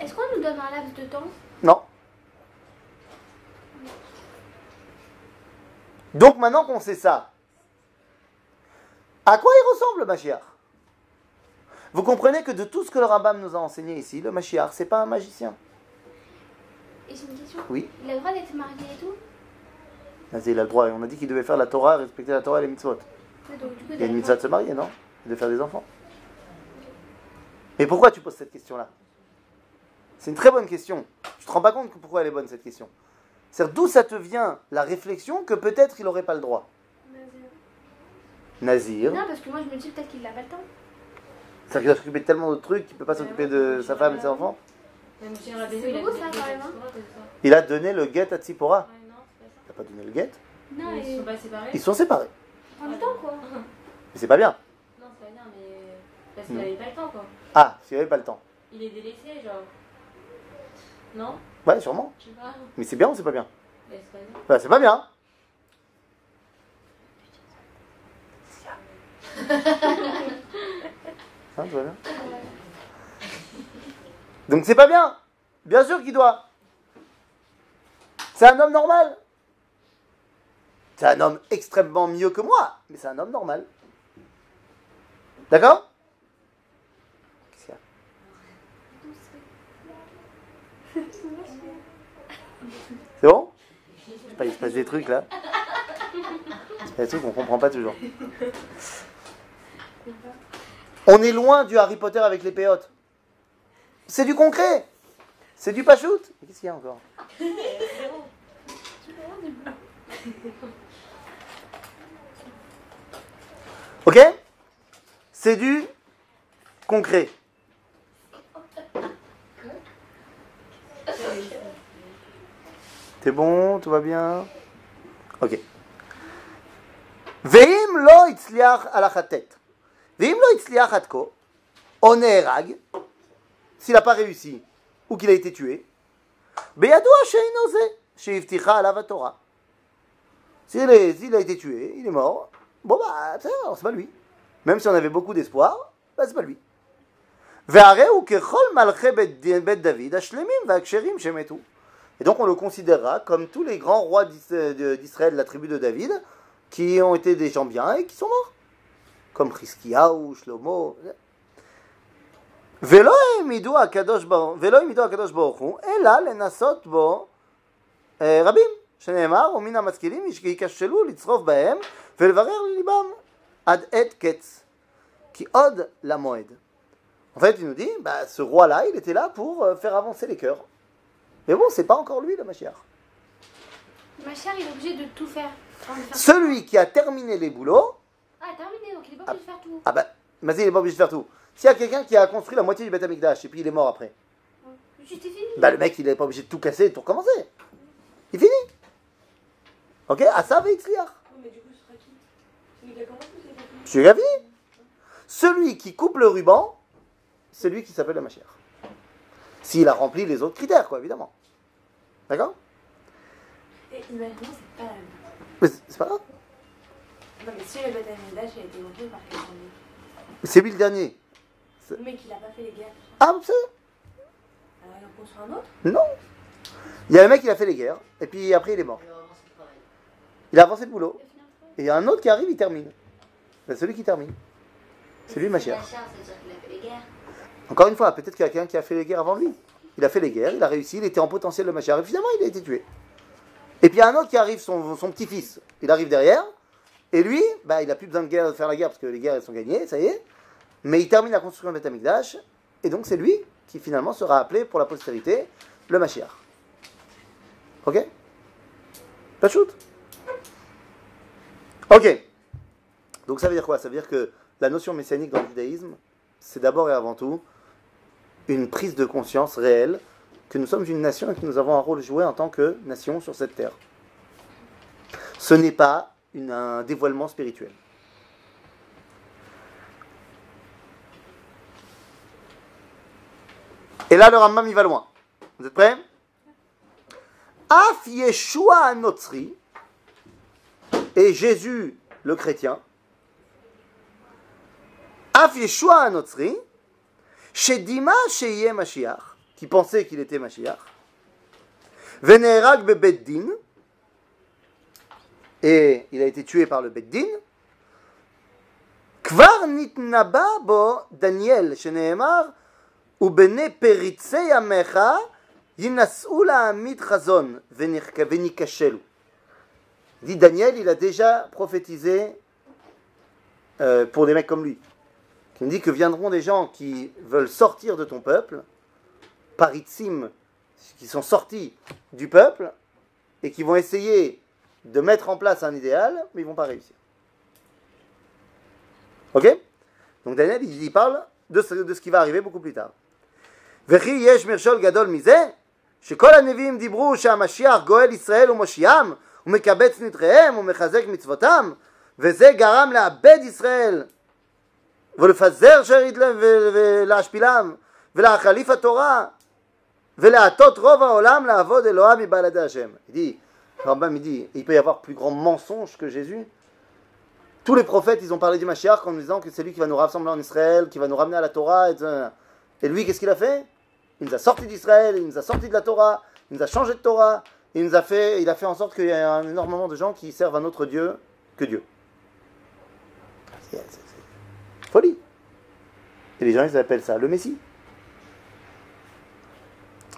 est-ce qu'on nous donne un laps de temps? Non. Donc maintenant qu'on sait ça, à quoi il ressemble le Mashiach? Vous comprenez que de tout ce que le Rambam nous a enseigné ici, le Mashiach, c'est pas un magicien. Et j'ai une question. Oui. Il a le droit d'être marié et tout? Vas-y, il a le droit. On a dit qu'il devait faire la Torah, respecter la Torah et les mitzvot. Ouais, donc, du coup, Il y a une mitzvah de se marier, non? Et De faire des enfants. Mais pourquoi tu poses cette question-là? C'est une très bonne question. Tu te rends pas compte que pourquoi elle est bonne cette question? C'est d'où ça te vient la réflexion que peut-être il n'aurait pas le droit. Nazir. Non, parce que moi je me dis peut-être qu'il n'a pas le temps. C'est-à-dire qu'il doit s'occuper de tellement de trucs qu'il ne peut pas s'occuper de sa femme et de ses enfants. Il a beau, fait ça, des quand même, hein. exploits, tout ça. Il a donné le guet à Tzipora. Ouais, non, c'est pas Il n'a pas donné le guet. Non. Ils sont pas séparés Ils sont séparés. prend du temps quoi. Mais c'est pas bien. Non, c'est pas bien, mais. Parce qu'il Non. avait pas le temps, quoi. Ah, s'il n'avait pas le temps. Il est délaissé, genre. Non? Ouais, sûrement. Mais c'est bien ou c'est pas bien? Mais c'est pas bien. Bah, c'est pas bien. Hein, tout va bien? Donc c'est pas bien. Bien sûr qu'il doit. C'est un homme normal. C'est un homme extrêmement mieux que moi, mais c'est un homme normal. D'accord Qu'est-ce qu'il y a C'est bon? Il se passe des trucs là. Il se passe des trucs qu'on comprend pas toujours. On est loin du Harry Potter avec les péotes. C'est du concret. C'est du pachout. Qu'est-ce qu'il y a encore? Ok? C'est du concret. T'es bon Tout va bien Ok. Veim lo itzliach al achatet. Veim lo itzliach atko. On est rag. S'il n'a pas réussi ou qu'il a été tué. Beyadoua she'ino ze. She'ivticha alav Torah. S'il est- s'il a été tué, il est mort. Bon bah, c'est alors, c'est pas lui. Même si on avait beaucoup d'espoir, bah c'est pas lui. והרי הוא ככל מלכי בית, בית דוד השלמים והכשרים שמתו. Et donc on le considérera comme tous les grands rois d'Is- de- d'Israël de la tribu de David, qui ont été des gens bien et qui sont morts. Comme Chizkiyahu, Shlomo. ולא העמידו הקדוש ברוך ולא העמידו הקדוש ברוך הוא, אלא לנסות בו אה, רבים, שנאמר, ומן המשכילים ייכשלו לצרוף בהם ולברר לליבם עד עת קץ. כי עוד למועד. En fait, il nous dit, bah, ce roi-là, il était là pour euh, faire avancer les cœurs. Mais bon, c'est pas encore lui le Mashiach. Ma chère, il est obligé de tout faire. De Celui qui a terminé les boulots, Ah, terminé, donc il est pas obligé de faire tout. ah bah, vas-y, il n'est pas obligé de faire tout. S'il y a quelqu'un qui a construit la moitié du Beth Amikdash et puis il est mort après, Juste fini. bah le mec il n'est pas obligé de tout casser et de tout recommencer. Il finit. Ok Ah ça, Veitzliach. mais du coup, ce sera qui? Celui qui a commencé celui qui? A fini Celui qui coupe le ruban, c'est lui qui s'appelle le Mashiach. S'il a rempli les autres critères, quoi, évidemment. D'accord? Et imaginons, c'est pas la même. Mais c'est c'est pas grave. Non, mais si le Beth Amikdash a été monté par quelqu'un d'autre, C'est lui le dernier. le mec, il a pas fait les guerres. Ah, c'est Alors, il en construit un autre? Non. Il y a un mec qui a fait les guerres, et puis après il est mort. Il a avancé le boulot. Et il y a un autre qui arrive, il termine. C'est celui qui termine. C'est lui, Mashiach. Machar, c'est-à-dire qu'il a fait les guerres. Encore une fois, peut-être qu'il y a quelqu'un qui a fait les guerres avant lui. Il a fait les guerres, il a réussi, il était en potentiel de Mashiach, et finalement il a été tué. Et puis il y a un autre qui arrive, son, petit-fils, il arrive derrière, et lui, bah, il n'a plus besoin de, guerre, de faire la guerre parce que les guerres elles sont gagnées, ça y est. Mais il termine la construction de Beth Amikdash, et donc c'est lui qui finalement sera appelé pour la postérité le Mashiach. Ok? Pas de shoot Ok. Donc ça veut dire quoi? Ça veut dire que la notion messianique dans le judaïsme, c'est d'abord et avant tout une prise de conscience réelle que nous sommes une nation et que nous avons un rôle joué en tant que nation sur cette terre. Ce n'est pas un dévoilement spirituel. Et là, le Rambam, il va loin. Vous êtes prêts? Af Yeshua Anotzri et Jésus le chrétien. Af Yeshua Anotzri, Shedima Sheye Mashiach, qui pensait qu'il était Mashiach. Venerag Bebeddin, et il a été tué par le Beddin. Kvar nitnaba bo Daniel, שנאמר, ובני פריצי עמך ינסעו להעמיד חזון ונכ- וניכשלו. Il dit Daniel, il a déjà prophétisé euh, pour des mecs comme lui. Qui me dit que viendront des gens qui veulent sortir de ton peuple, paritzim, qui sont sortis du peuple, et qui vont essayer de mettre en place un idéal, mais ils vont pas réussir. Ok Donc Daniel, il, il parle de ce, de ce qui va arriver beaucoup plus tard. וכי יש מכשול גדול מזה, שכל הנביאים דיברו שהמשיח גואל ישראל ומושיעם, ומקבץ נדחיהם ומחזק מצוותם, וזה גרם לאבד ישראל, ולפזר שארית להם ו- ולהשפילם, ולהחליף התורה, ולהטות רוב העולם לעבוד אלוהים מבלעדי השם. Il dit, Rambam, il dit, il peut y avoir plus grand mensonge que Jésus tous les prophètes, ils ont parlé du Mashiach en nous disant que c'est lui qui va nous rassembler en Israël, qui va nous ramener à la Torah. Et, tout. Et lui, qu'est-ce qu'il a fait Il nous a sortis d'Israël, il nous a sortis de la Torah, il nous a changé de Torah, il, nous a, fait, il a fait en sorte qu'il y ait un énormément de gens qui servent un autre Dieu que Dieu. C'est c'est- c'est folie. Et les gens, ils appellent ça le Messie.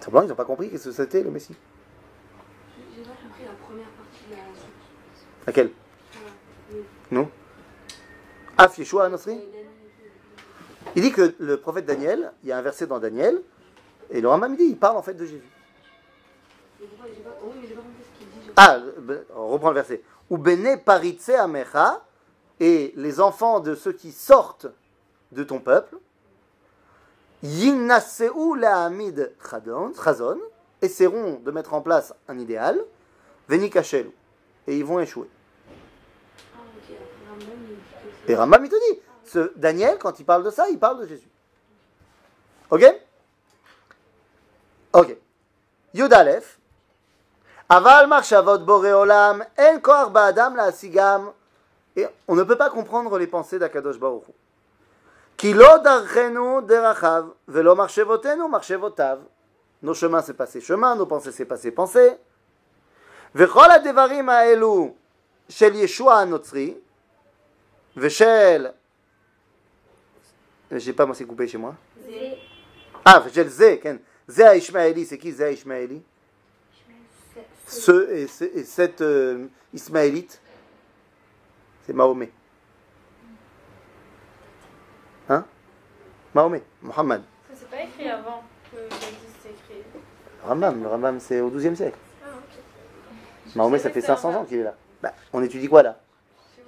Simplement, ils n'ont pas compris qu'est-ce que c'était le Messie. J'ai pas compris la première partie de la suite. Laquelle? Oui. Non Af Yeshua Anosri Il dit que le prophète Daniel, il y a un verset dans Daniel, et le Rambam il dit, il parle en fait de Jésus. J'ai- Ah, ben, on reprend le verset. Ou bene paritse amecha, et les enfants de ceux qui sortent de ton peuple, yinnaseu chadon- chazon, essaieront de mettre en place un idéal, venikashelu, et ils vont échouer. Et Rambam il te dit, ce Daniel, quand il parle de ça, il parle de Jésus. Ok? Ok. Yud Aleph. Aval marchavot boré olam, en koach ba'adam la'asigam. Et on ne peut pas comprendre les pensées d'Akadosh Baruch Hu. Ki lo darchenu derachav, velo marchevotenu marchevotav. Nos chemins, c'est pas ses chemins, nos pensées, c'est pas ses pensées. וכל הדברים האלו של ישוע הנוצרי, ושל... j'ai pas moi c'est coupé chez moi. Zé. Ah, ושל זה, כן. זה הישמעאלי, c'est qui זה הישמעאלי Ce et, ce- et cette euh, ismaélite, c'est Mahomet. Hein? Mahomet, Mohammed. Ça, c'est pas écrit avant que existe écrit. Rambam, le Rambam c'est au XIIe siècle. Ah. Mahomet, ça fait que c'est 500 un ans qu'il est là. Bah, on étudie quoi là? Le-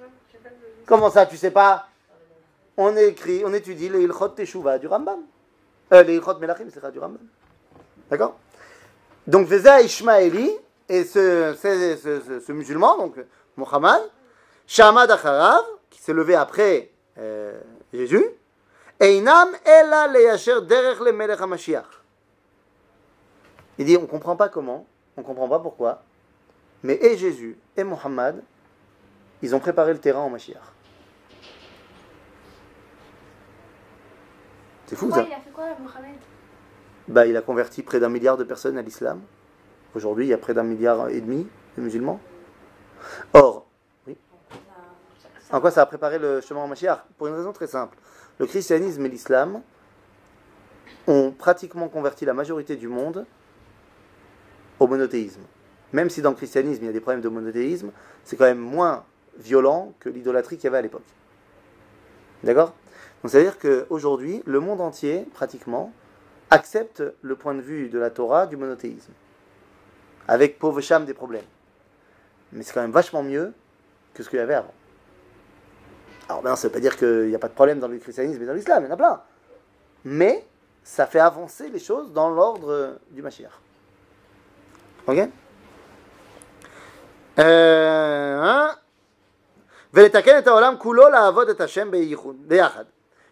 Comment ça, tu sais pas? On écrit, on étudie les Ilchot Teshuva du Rambam. Euh, les Ilchot Melachim, c'est du Rambam. D'accord? Donc, Veza Ishmaeli, et ce, ce, ce, ce- ce musulman, donc Mohammed, Shamad Acharav, qui s'est levé après euh, Jésus, Einam Ela Leyasher Derech le Melech HaMashiach. Il dit, on ne comprend pas comment, on ne comprend pas pourquoi, mais et Jésus et Mohammed, ils ont préparé le terrain en Mashiach. C'est fou ça. il a fait quoi, Mohamed Bah, il a converti près d'un milliard de personnes à l'islam. Aujourd'hui, il y a près d'un milliard et demi de musulmans. Or, en quoi ça a préparé le chemin en Mashiach? Pour une raison très simple. Le christianisme et l'islam ont pratiquement converti la majorité du monde au monothéisme. Même si dans le christianisme il y a des problèmes de monothéisme, c'est quand même moins violent que l'idolâtrie qu'il y avait à l'époque. D'accord? Donc c'est-à-dire qu'aujourd'hui, le monde entier, pratiquement, accepte le point de vue de la Torah du monothéisme. Avec pauvre cham des problèmes. Mais c'est quand même vachement mieux que ce qu'il y avait avant. Alors ben, ça ne veut pas dire qu'il n'y a pas de problème dans le christianisme et dans l'islam, il y en a plein. Mais ça fait avancer les choses dans l'ordre du Mashiach. Ok אה, אה? ולתקן את העולם כולו לעבוד את השם בייחוד, ביחד.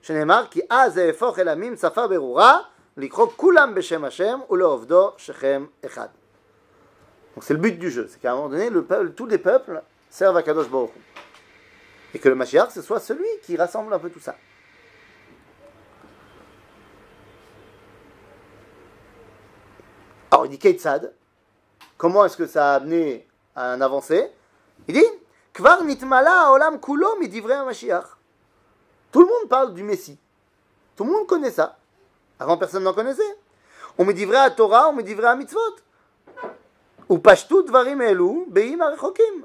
שנאמר כי אז אהפוך אל עמים שפה ברורה, לקרוא כולם בשם השם ולעובדו שכם אחד. Donc c'est le but du jeu, c'est qu'à un moment donné, le peuple, tous les peuples servent à Kadosh Baruch Hu. et que le Mashiach, ce soit celui qui rassemble un peu tout ça. Alors il dit Keitzad, comment est-ce que ça a amené à un avancé? Il dit Kvar nitmala olam kulo midivrei Mashiach. Tout le monde parle du Messie. Tout le monde connaît ça. Avant, personne n'en connaissait. On me divrait à Torah, on me divrait à mitzvot. Ou pashtu dvarim elu beim arechokim.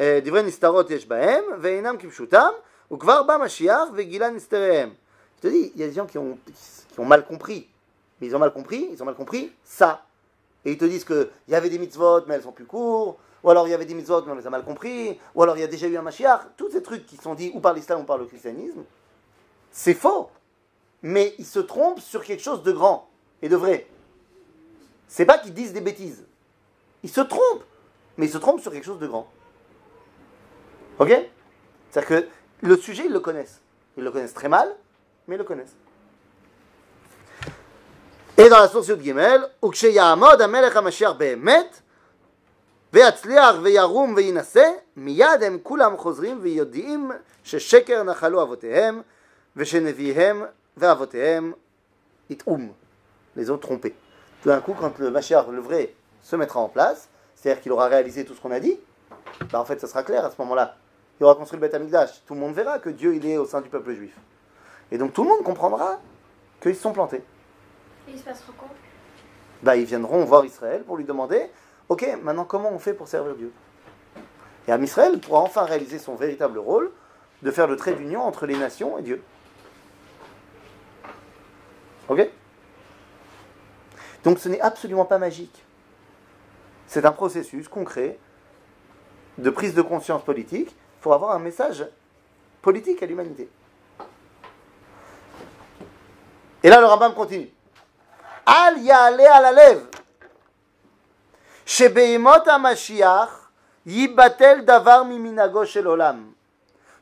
דברי נסתרות יש בהם ואינם כפשוטם וכבר בא משיח וגילה נסתריהם. Je te dis, il y a des gens qui ont, qui ont mal compris. Mais ils ont mal compris, ils ont mal compris ça. Et ils te disent qu'il y avait des mitzvot, mais elles sont plus courtes. Ou alors il y avait des mitzvot, mais on les a mal compris. Ou alors il y a déjà eu un Mashiach. Tous ces trucs qui sont dits ou par l'islam ou par le christianisme, c'est faux. Mais ils se trompent sur quelque chose de grand et de vrai. C'est pas qu'ils disent des bêtises. Ils se trompent. Mais ils se trompent sur quelque chose de grand. Ok? C'est-à-dire que le sujet, ils le connaissent. Ils le connaissent très mal, mais ils le connaissent. Et dans la source Yud Gimel, Uksheyahamod Amelech HaMashiach Behemet, ויצליח וירום ויינשא, מיד הם כולם חוזרים ויודעים ששקר נחלו אבותיהם, ושנביאיהם ואבותיהם יטעום. Les ont trompés. Tout d'un coup, quand le Mashiach, le vrai, se mettra en place, c'est-à-dire qu'il aura réalisé tout ce qu'on a dit, bah en fait, ça sera clair à ce moment-là. Il aura construit le Beth Amikdash. Tout le monde verra que Dieu, il est au sein du peuple juif. Et donc tout le monde comprendra qu'ils se sont plantés. Et il se passera quoi? Bah, ils viendront voir Israël pour lui demander Ok, maintenant comment on fait pour servir Dieu? Et Israël pourra enfin réaliser son véritable rôle de faire le trait d'union entre les nations et Dieu. Ok? Donc ce n'est absolument pas magique. C'est un processus concret de prise de conscience politique pour avoir un message politique à l'humanité. Et là, le Rambam continue. Al ya'ale al alev. Shebeimot HaMashiach yibatel davar miminago shel olam.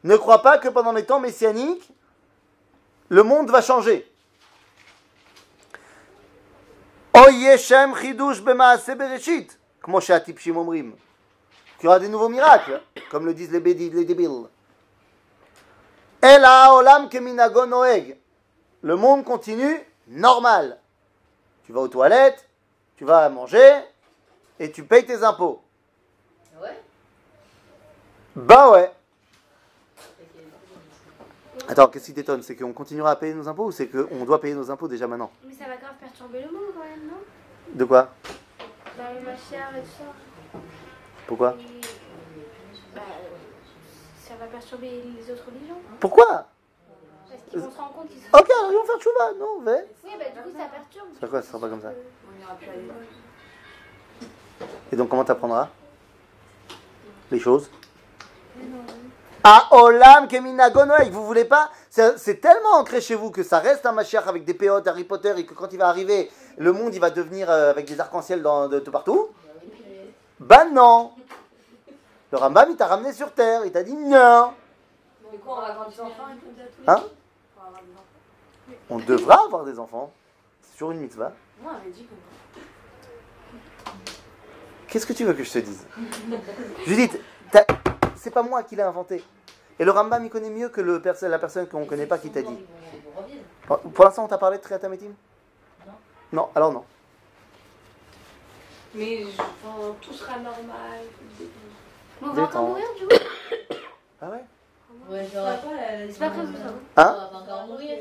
Ne crois pas que pendant les temps messianiques, le monde va changer. O yeshem chidush b'maase bereshit. Comme שהטיפשים אומרים. Qu'il y aura des nouveaux miracles, comme le disent les, bédis, les débiles. El ha'olam keminago noeg. Le monde continue normal. Tu vas aux toilettes, tu vas manger et tu payes tes impôts. Ouais? Bah ouais. Attends, qu'est-ce qui t'étonne? C'est qu'on continuera à payer nos impôts ou c'est qu'on doit payer nos impôts déjà maintenant? Mais ça va grave perturber le monde quand même, non? De quoi? Bah, le et tout ça. Pourquoi Et, bah, ça va perturber les autres religions. Pourquoi Parce qu'ils vont se rendre compte qu'ils sont. Ok, alors ils vont faire chouva, non, va. Oui, bah, du coup, ça perturbe. C'est quoi, ça sera pas comme ça On n'ira plus à l'école. Et donc comment t'apprendras les choses Ah, Olam Keminago Noël, vous voulez pas C'est tellement ancré chez vous que ça reste un Mashiach avec des péotes, Harry Potter, et que quand il va arriver, le monde il va devenir euh, avec des arcs-en-ciel dans- de, de partout Bah non Le Rambam il t'a ramené sur Terre, il t'a dit non Mais quoi, on va enfants, Hein des enfants. On devra avoir des enfants. C'est sur une mitzvah. Dit que. Qu'est-ce que tu veux que je te dise? Judith, t'as- c'est pas moi qui l'ai inventé. Et le Rambam il connaît mieux que le perso- la personne qu'on connaît pas qui t'a dit. Pour, pour l'instant, on t'a parlé de Triatametim Non. Non, alors non. Mais enfin, tout sera normal. Mais on va encore mourir, du coup Ah ouais Ouais, la. C'est pas prévu, ça. Hein On va encore mourir.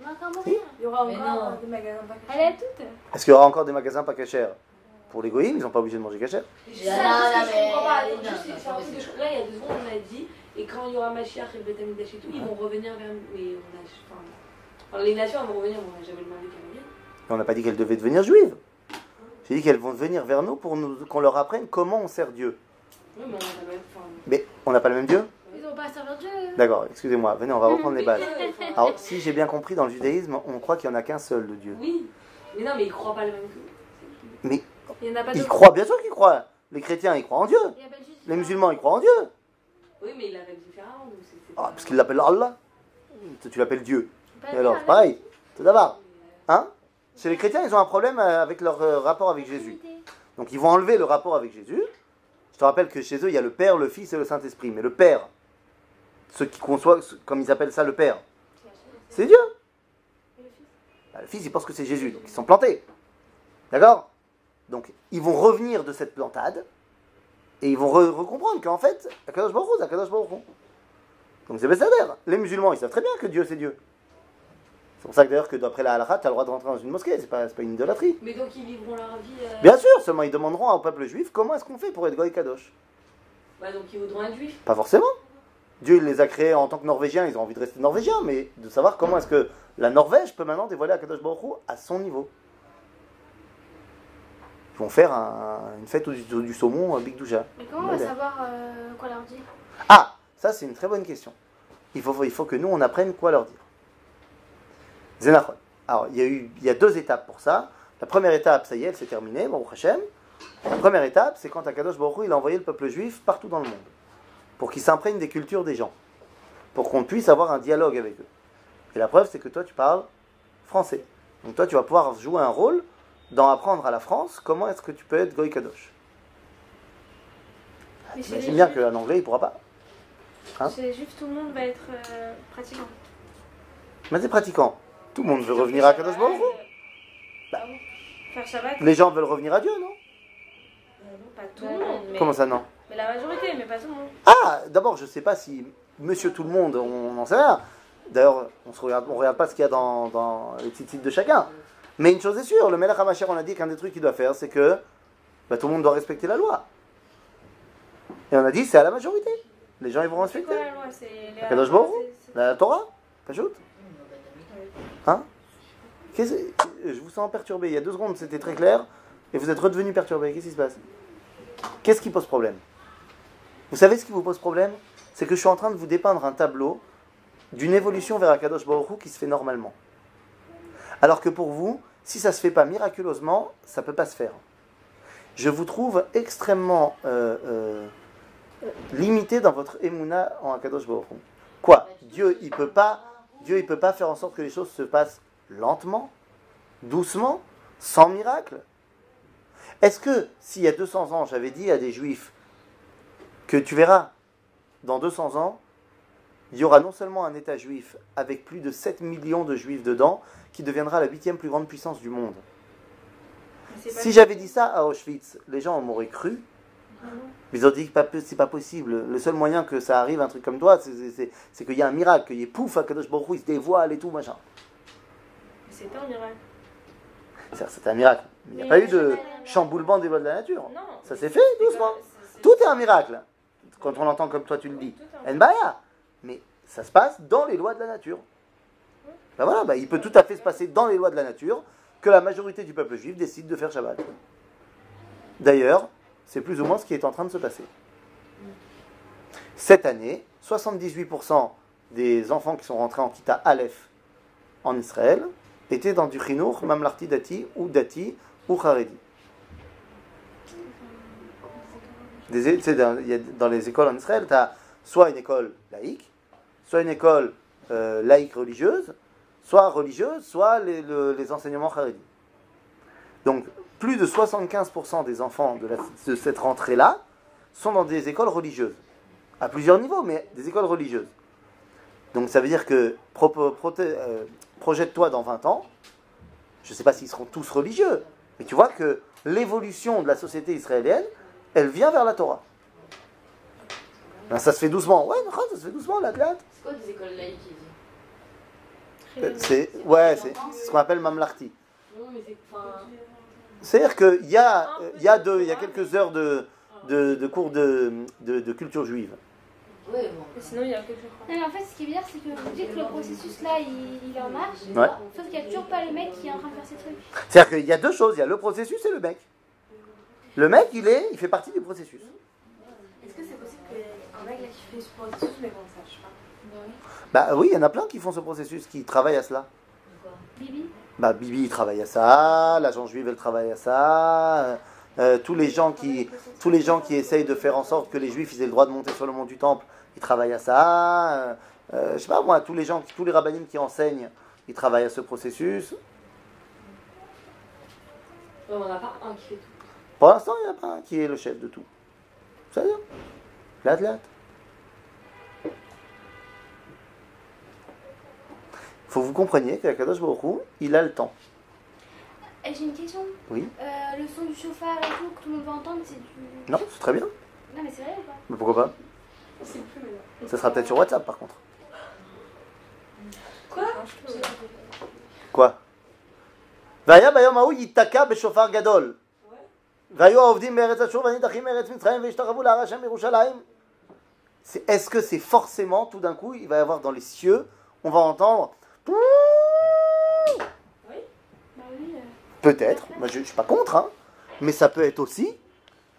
On va encore mourir. Il y aura Mais encore des magasins pas Elle est toute. Est-ce qu'il y aura encore des magasins pas cachers Pour les goïms, ils sont pas obligés de manger cachère. Ça, mais- mais non, non, c'est un truc que je- Là, il y a deux secondes, on a dit, et quand il y aura Mashiach et Betamidash et tout, ils vont revenir vers nous. Mais on a. Enfin, les nations, elles vont revenir, bon, j'avais demandé qu'elles reviennent. On n'a pas dit qu'elles devaient devenir juives. J'ai dit qu'elles vont venir vers nous pour nous, qu'on leur apprenne comment on sert Dieu. Oui, mais on Mais n'a pas le même Dieu? Ils ont pas à servir Dieu. D'accord, excusez-moi. Venez, on va reprendre les bases. Alors, si j'ai bien compris, dans le judaïsme, on croit qu'il n'y en a qu'un seul de Dieu. Oui. Mais non, mais ils croient pas le même que. Mais Il y en a pas ils croient, bien sûr qu'ils croient. Les chrétiens, ils croient en Dieu. Les musulmans, ils croient en Dieu. Oui, mais ils l'appellent différemment. Ah, parce qu'ils l'appellent Allah. Tu l'appelles Dieu. Et alors, pareil. C'est d'abord. Hein? Chez les chrétiens, ils ont un problème euh, avec leur euh, rapport avec Jésus. Donc ils vont enlever le rapport avec Jésus. Je te rappelle que chez eux, il y a le Père, le Fils et le Saint-Esprit. Mais le Père, ceux qui conçoivent, comme ils appellent ça le Père, c'est Dieu. Bah, le Fils, ils pensent que c'est Jésus, donc ils sont plantés. D'accord? Donc ils vont revenir de cette plantade et ils vont re- recomprendre qu'en fait, Akadosh Baruch Hu, Akadosh Baruch Hu. Donc c'est Bessader. Les musulmans, ils savent très bien que Dieu, c'est Dieu. C'est pour ça que d'ailleurs que d'après la halakha, tu as le droit de rentrer dans une mosquée, c'est pas, pas une idolâtrie. Mais donc ils vivront leur vie. euh, Bien sûr, seulement ils demanderont au peuple juif comment est-ce qu'on fait pour être Goy Kadosh. Bah, donc ils voudront être juifs. Pas forcément. Dieu il les a créés en tant que Norvégiens, ils ont envie de rester Norvégiens, mais de savoir comment est-ce que la Norvège peut maintenant dévoiler Akadosh Baruch Hu à son niveau. Ils vont faire un- une fête du, du saumon euh, Big Douja. Mais comment on va savoir euh, quoi leur dire? Ah, ça c'est une très bonne question. Il faut, il faut que nous on apprenne quoi leur dire. Zénachon. Alors il y, a eu, il y a deux étapes pour ça. La première étape, ça y est, elle s'est terminée, Baruch Hashem. La première étape, c'est quand Akadosh Baruch Hu, il a envoyé le peuple juif partout dans le monde. Pour qu'ils s'imprègnent des cultures des gens. Pour qu'on puisse avoir un dialogue avec eux. Et la preuve, c'est que toi tu parles français. Donc toi tu vas pouvoir jouer un rôle dans apprendre à la France comment est-ce que tu peux être Goy Kadosh. Mais chez Imagine les bien qu'en anglais il pourra pas. Hein Chez les juifs, tout le monde va être euh, pratiquant. Mais c'est pratiquant. Tout le monde veut revenir à Kadosh Baruch Hu. Bah. Faire Shabbat, Les gens veulent revenir à Dieu, non? Pas tout le monde. Mais, Comment ça, non? mais la majorité, mais pas tout le monde. Ah, d'abord, je sais pas si Monsieur Tout le Monde, on n'en sait rien. D'ailleurs, on ne regarde, on regarde pas ce qu'il y a dans, dans les petits titres de chacun. Mais une chose est sûre, le Melech HaMashiach, on a dit qu'un des trucs qu'il doit faire, c'est que bah, tout le monde doit respecter la loi. Et on a dit, c'est à la majorité. Les gens, ils vont C'est respecter. quoi la loi? C'est La Torah Pas shoot Hein Je vous sens perturbé. Il y a deux secondes, c'était très clair. Et vous êtes redevenu perturbé. Qu'est-ce qui se passe Qu'est-ce qui pose problème Vous savez ce qui vous pose problème C'est que je suis en train de vous dépeindre un tableau d'une évolution vers Akadosh Baruch qui se fait normalement. Alors que pour vous, si ça se fait pas miraculeusement, ça peut pas se faire. Je vous trouve extrêmement euh, euh, limité dans votre émouna en Akadosh Baruch. Quoi Dieu, il peut pas, Dieu, il peut pas faire en sorte que les choses se passent lentement, doucement, sans miracle. Est-ce que s'il y a 200 ans, j'avais dit à des juifs que tu verras, dans 200 ans, il y aura non seulement un État juif avec plus de 7 millions de juifs dedans, qui deviendra la huitième plus grande puissance du monde. Si j'avais dit ça à Auschwitz, les gens m'auraient cru, Ils ont dit que c'est pas possible. Le seul moyen que ça arrive, un truc comme toi, c'est- c'est- c'est c'est qu'il y a un miracle, qu'il y ait pouf, Akadosh Baruch il se dévoile et tout, machin. Mais C'était un miracle. C'est c'est un miracle. Il n'y a Mais pas eu de chamboulement des lois de la nature. Non. Ça mais s'est fait doucement. c'est- c'est- Tout est un miracle. Quand on l'entend comme toi tu le dis. Nbaya. Mais ça se passe dans les lois de la nature. Ben voilà, ben il peut tout à fait se passer dans les lois de la nature que la majorité du peuple juif décide de faire Shabbat. D'ailleurs, c'est plus ou moins ce qui est en train de se passer. Cette année, 78% des enfants qui sont rentrés en Kita Aleph en Israël étaient dans du Chinour, Mamlarti Dati ou Dati ou Haredi. Dans, les écoles en Israël, tu as soit une école laïque, soit une école euh, laïque religieuse, soit religieuse, soit les, le- les enseignements haredi. Donc, plus de 75% des enfants de, la- de cette rentrée-là sont dans des écoles religieuses. À plusieurs niveaux, mais des écoles religieuses. Donc, ça veut dire que pro- euh, projette-toi dans 20 ans, je ne sais pas s'ils seront tous religieux, mais tu vois que l'évolution de la société israélienne, elle vient vers la Torah. Ben, ça se fait doucement. Ouais, ça se fait doucement, la. C'est quoi des écoles laïques Euh, C'est ouais, c'est c'est ce qu'on appelle mamlarti. Non, mais c'est. C'est-à-dire qu'il y a, il y, a il y a quelques heures de, de, de cours de, de, de culture juive. Oui, bon. Sinon, il y a quelque chose. Non, mais en fait, ce qui est bizarre, c'est que vous dites que le processus là, il, il est en marche. Ouais. Sauf qu'il n'y a toujours pas le mec qui est en train de faire ses trucs. C'est-à-dire qu'il y a deux choses. Il y a le processus et le mec. Le mec, il est, il fait partie du processus. Est-ce que c'est possible qu'un mec là qui fait ce processus, mais qu'on ne sache pas? Bah oui, il y en a plein qui font ce processus, qui travaillent à cela. Bibi? Bah Bibi, il travaille à ça. L'agent juive, elle travaille à ça. euh, euh, tous les gens qui, tous les gens qui essayent de faire en sorte que les juifs ils aient le droit de monter sur le mont du temple, ils travaillent à ça. Euh, je sais pas moi, tous les gens, tous les rabbinim qui enseignent, ils travaillent à ce processus. Ouais, on n'a pas un qui fait tout. Pour l'instant, il n'y en a pas un qui est le chef de tout. Ça y est. Faut que vous compreniez que Kadosh Baruch Hu, il a le temps. Eh, J'ai une question. Oui. Euh, le son du chauffard et tout, que tout le monde va entendre, c'est du. Non, c'est très bien. Non, mais c'est vrai ou pas Mais pourquoi pas C'est plus maintenant. Ça sera peut-être sur WhatsApp par contre. Quoi quoi והיה ביום ההוא ייתקע בשופר גדול. והיו העובדים בארץ אשור והנידחים מארץ מצרים והשתחוו להר השם בירושלים. C'est- Est-ce que c'est forcément, tout d'un coup, il va y avoir dans les cieux, on va entendre... bah oui. Peut-être, moi je ne suis pas contre, hein, mais ça peut être aussi...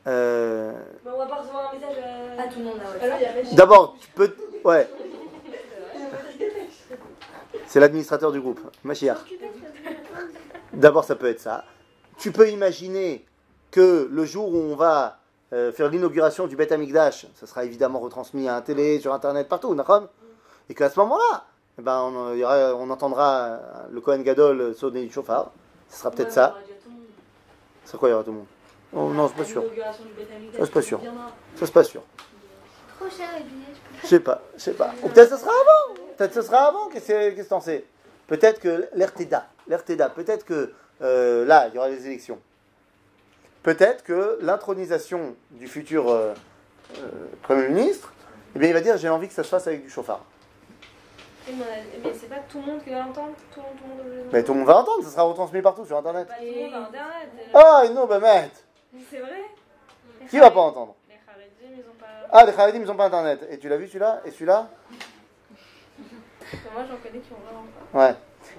euh, Mais on va pas recevoir un message. euh, Ah, tout le monde avait- D'abord, tu peux... Ouais. C'est l'administrateur du groupe, Mashiach. D'abord, ça peut être ça. Tu peux imaginer que le jour où on va euh, faire l'inauguration du Beth Amikdash, ça sera évidemment retransmis à la télé, sur Internet, partout, Et qu'à ce moment-là, ben, on, il y aura- on entendra euh, le Kohen Gadol sonner du chauffard. Ce sera peut-être Ouais, ça. C'est quoi, il y aura tout le monde? Oh non, c'est pas sûr. Ça, c'est pas sûr. Ça, c'est pas sûr. Trop cher les billets, je sais pas, je sais pas. Ou peut-être ce sera avant. Peut-être ce sera avant. Qu'est-ce que qu'est-ce que t'en sais? Peut-être que l'RTDA, l'RTDA, peut-être que euh, là, il y aura les élections. Peut-être que l'intronisation du futur euh, euh, Premier ministre, eh bien, il va dire j'ai envie que ça se fasse avec du chauffard. Oui, Mais, on a- mais c'est pas tout le monde qui va l'entendre Tout le monde, tout le monde. tout le monde. Mais tout le monde va entendre, ça sera retransmis partout sur Internet. Pas tout le monde a internet. Ah, non, ben merde C'est vrai Qui va pas entendre Les Haredim, ils ont pas. Ah, les Kharidim, ils ont pas Internet. Et tu l'as vu celui-là Et celui-là Moi, j'en connais qui ont vraiment pas. Ouais.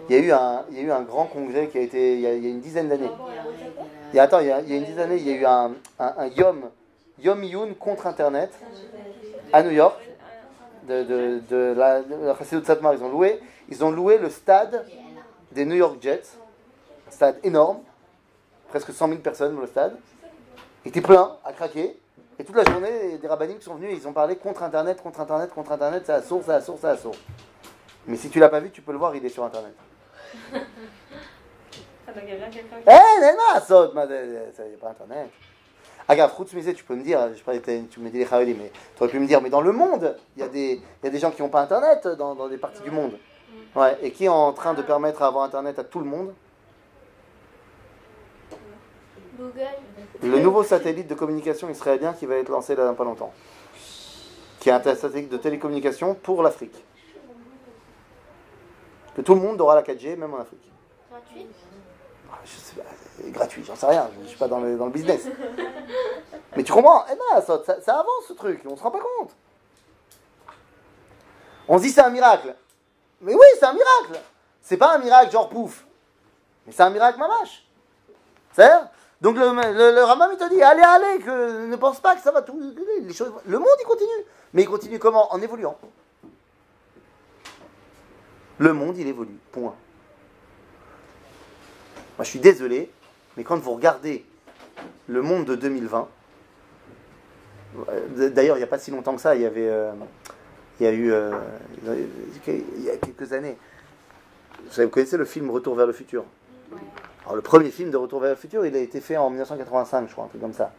Il y, a eu un, il y a eu un grand congrès qui a été il y a, il y a une dizaine d'années. WhatsApp. Il y a, attends, il y a, il y a une dizaine d'années, il y a eu un, un, un Yom, Yom Yun contre Internet à New York, de, de, de la, de Satmar. Ils ont loué, ils ont loué le stade des New York Jets, un stade énorme, presque 100 000 personnes dans le stade. Il était plein, à craquer. Et toute la journée, des rabbinim qui sont venus et ils ont parlé contre Internet, contre Internet, contre Internet, c'est c'est à source, c'est à source. Mais si tu l'as pas vu, tu peux le voir, il est sur Internet. Ah. Eh, ça, ça a pas internet. Ah, Musée, tu peux me dire, je parlais, tu me dis les Khaouli, mais tu aurais pu me dire, mais dans le monde, il y a des, y a des gens qui n'ont pas internet dans, dans des parties du monde. Ouais, et qui est en train de permettre d'avoir internet à tout le monde? Google. Le nouveau satellite de communication israélien qui va être lancé là dans pas longtemps. Qui est un satellite de télécommunication pour l'Afrique. Que tout le monde aura la 4G, même en Afrique. Gratuit? Ah, c'est gratuit, j'en sais rien, je ne suis pas dans le, dans le business. Mais tu comprends ça, avance ce truc, on se rend pas compte. On se dit c'est un miracle. Mais oui, c'est un miracle. C'est pas un miracle genre pouf. Mais c'est un miracle mamache. C'est Donc le, le, le Rambam, il te dit, allez, allez, que, ne pense pas que ça va tout. Les choses, le monde il continue. Mais il continue comment? En évoluant. Le monde il évolue. Point. Moi, je suis désolé, mais quand vous regardez le monde de 2020, euh, d'ailleurs, il n'y a pas si longtemps que ça, il y avait, euh, il y a eu, euh, il y a quelques années, vous connaissez le film Retour vers le futur? Alors, le premier film de Retour vers le futur, il a été fait en 1985, je crois, un truc comme ça.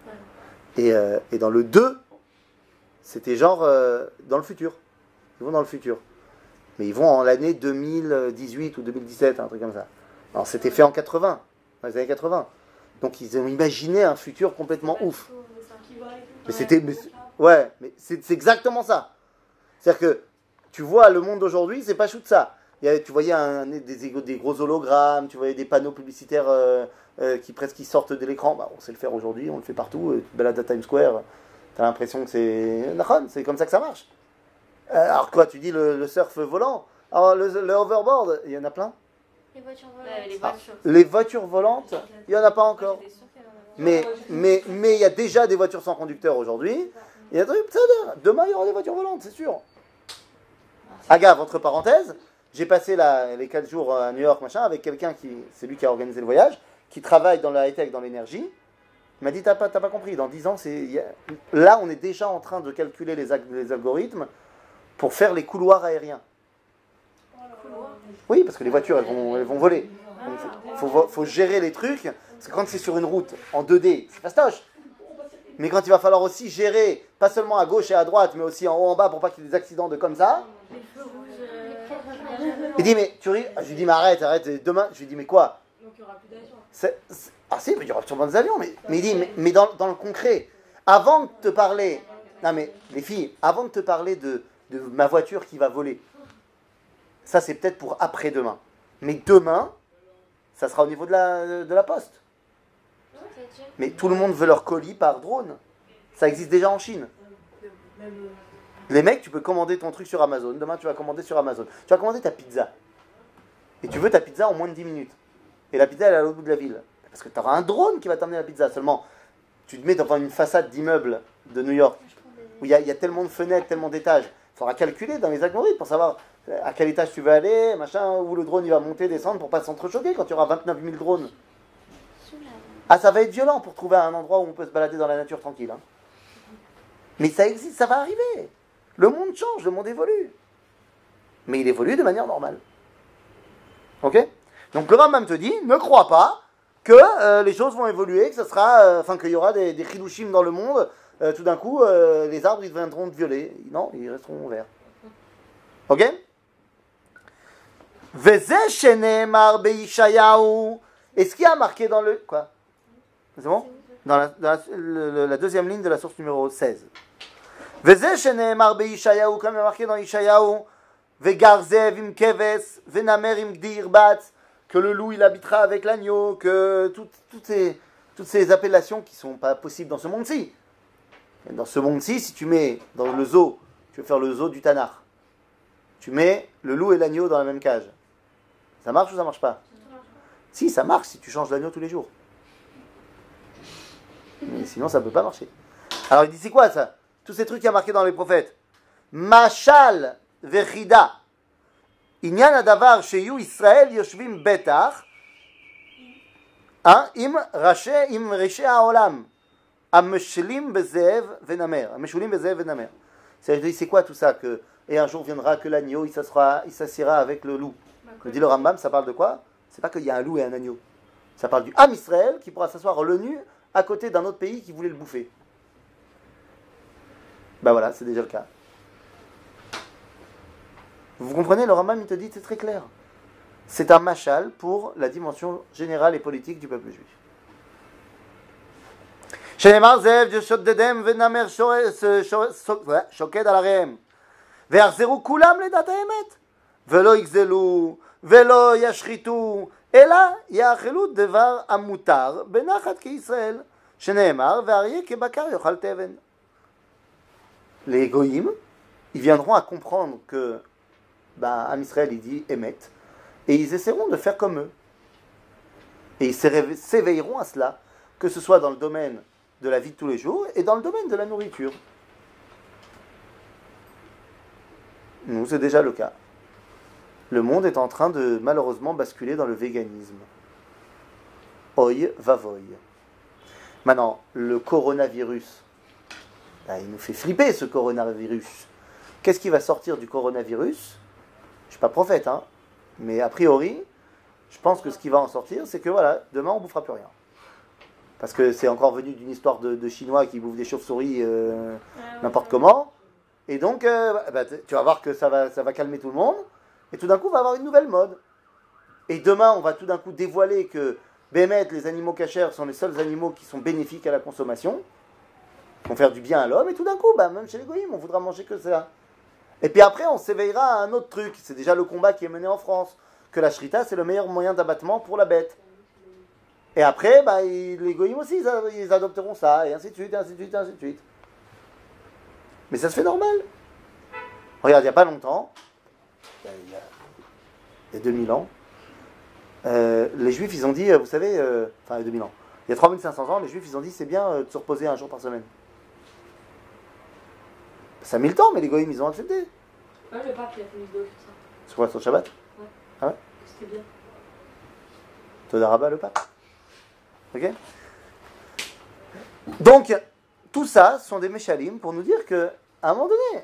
Et, euh, et dans le 2, c'était genre dans le futur. Ils vont dans le futur. Mais ils vont en l'année 2018 ou 2017, un truc comme ça. Alors c'était fait en 80, dans les années 80. Donc ils ont imaginé un futur complètement ouf. Mais c'était. mais ouais, mais c'est c'est exactement ça. C'est-à-dire que tu vois le monde d'aujourd'hui, c'est pas chou de ça. Il y avait- tu voyais un- des, gros hologrammes, tu voyais des panneaux publicitaires euh, euh, qui presque qui sortent de l'écran. Bah, on sait le faire aujourd'hui, on le fait partout. euh, Tu te balades à Times Square, tu as l'impression que c'est. C'est comme ça que ça marche. Alors quoi, tu dis le, le surf volant Alors le, le hoverboard, il y en a plein Les voitures Ouais, volantes. les Ah. Les voitures volantes, il n'y en a pas encore. Mais mais mais il y a déjà des voitures sans conducteur aujourd'hui. Il y a des trucs, ça, là, demain il y aura des voitures volantes, c'est sûr. Agave, entre parenthèses, j'ai passé la- les 4 jours à New York, machin, avec quelqu'un qui, c'est lui qui a organisé le voyage, qui travaille dans la high-tech, dans l'énergie. Il m'a dit, t'as pas, t'as pas compris, dans 10 ans, c'est, là on est déjà en train de calculer les, ag- les algorithmes pour faire les couloirs aériens. Oui, parce que les voitures, elles vont, elles vont voler. Donc, faut, faut, gérer les trucs, parce que quand c'est sur une route en 2D, c'est fastoche. Mais quand il va falloir aussi gérer, pas seulement à gauche et à droite, mais aussi en haut, en bas, pour pas qu'il y ait des accidents de comme ça. Il dit, mais tu ris? Je lui dis, mais arrête, arrête, demain, je lui dis, mais quoi? Donc il n'y aura plus d'avion. C'est- c'est- Ah si, il y aura sûrement des avions, mais, mais il dit, mais, mais dans, dans le concret, avant de te parler, non mais les filles, avant de te parler de, de ma voiture qui va voler, ça c'est peut-être pour après-demain. Mais demain, ça sera au niveau de la, poste. Mais tout le monde veut leur colis par drone. Ça existe déjà en Chine. Les mecs, tu peux commander ton truc sur Amazon. Demain, tu vas commander sur Amazon. Tu vas commander ta pizza. Et tu veux ta pizza en moins de 10 minutes. Et la pizza, elle est à l'autre bout de la ville. Parce que tu auras un drone qui va t'amener la pizza. Seulement, tu te mets devant une façade d'immeuble de New York où il y, a- tellement de fenêtres, tellement d'étages. Il faudra calculer dans les algorithmes pour savoir à quel étage tu veux aller, machin, où le drone il va monter, descendre pour pas s'entrechoquer quand tu auras 29 000 drones. Ah, ça va être violent pour trouver un endroit où on peut se balader dans la nature tranquille. hein. Mais ça existe, ça va arriver. Le monde change, le monde évolue. Mais il évolue de manière normale. Ok? Donc le Rambam te dit, ne crois pas que euh, les choses vont évoluer, que ça sera, euh, enfin qu'il y aura des, des dans le monde. euh, tout d'un coup, euh, les arbres ils deviendront violets. Non, ils resteront verts. Ok? Et ce qui a marqué dans le... Quoi? C'est bon? Dans la, deuxième ligne de la source numéro 16. Veze shenemar be'ishayahu, comme il est marqué dans Ishayahu. Vegarzev im keves, venamer im. Que le loup il habitera avec l'agneau. Que toutes, toutes, ces, toutes ces appellations qui sont pas possibles dans ce monde-ci. Dans ce monde-ci, si tu mets dans le zoo, tu veux faire le zoo du Tanar. Tu mets le loup et l'agneau dans la même cage. Ça marche ou ça marche pas Si, ça marche si tu changes l'agneau tous les jours. Mais sinon, ça peut pas marcher. Alors, il dit c'est quoi ça? Tous ces trucs qu'il y a marqués dans les prophètes. Machal vechida. Inyan adavar sheyu Israël yoshvim. Hein Im raché im reché haolam. Ameshlim bezev venamer. Ameshulim bezev venamer. C'est quoi tout ça? Et un jour viendra que l'agneau il s'assiera avec le loup. Me dit le Rambam, ça parle de quoi C'est pas qu'il y a un loup et un agneau. Ça parle du Ham Israël qui pourra s'asseoir le nu à côté d'un autre pays qui voulait le bouffer. Ben voilà, c'est déjà le cas. Vous comprenez, le Rambam il te dit, c'est très clair. C'est un machal pour la dimension générale et politique du peuple juif. שנאמר זאב שודדם ונמר שוקד על עריהם ויחזרו כולם לדת האמת ולא יגזלו ולא ישחיתו אלא יאכלו דבר המותר בנחת כישראל שנאמר ואריה כבקר יאכל תבן. Les goïms, ils viendront à comprendre que bah, Am Israël il dit émet et ils essaieront de faire comme eux. Et ils s'éve- s'éveilleront à cela, que ce soit dans le domaine de la vie de tous les jours et dans le domaine de la nourriture. Nous, c'est déjà le cas. Le monde est en train de malheureusement basculer dans le véganisme. Oi vavoy. Maintenant, le coronavirus, bah, il nous fait flipper ce coronavirus. Qu'est-ce qui va sortir du coronavirus? Je ne suis pas prophète, hein, mais a priori, je pense que ce qui va en sortir, c'est que voilà, demain on bouffera plus rien. Parce que c'est encore venu d'une histoire de, de Chinois qui bouffent des chauves-souris euh, n'importe comment. Et donc, euh, bah, tu vas voir que ça va, ça va calmer tout le monde. Et tout d'un coup, on va avoir une nouvelle mode. Et demain, on va tout d'un coup dévoiler que Bémet, les animaux cachers, sont les seuls animaux qui sont bénéfiques à la consommation, qui vont faire du bien à l'homme. Et tout d'un coup, bah, même chez les goyim, on voudra manger que ça. Et puis après, on s'éveillera à un autre truc. C'est déjà le combat qui est mené en France. Que la shrita, c'est le meilleur moyen d'abattement pour la bête. Et après, bah, les goyim aussi, ils adopteront ça, et ainsi de suite, et ainsi de suite, et ainsi de suite. Mais ça se fait normal. Regarde, il n'y a pas longtemps, il y a, il y a- il y a 2000 ans, euh, les juifs, ils ont dit, euh, vous savez, euh, enfin, il y a 2000 ans, il y a 3500 ans, les juifs, ils ont dit, c'est bien euh, de se reposer un jour par semaine. Ça a mis le temps, mais les goyim, ils ont accepté. Ouais, le pape, il a fait une vidéo sur ça. C'est quoi, sur le Shabbat? C'était bien. Todaraba le pape. Ok? Donc, tout ça sont des méchalim pour nous dire que, à un moment donné,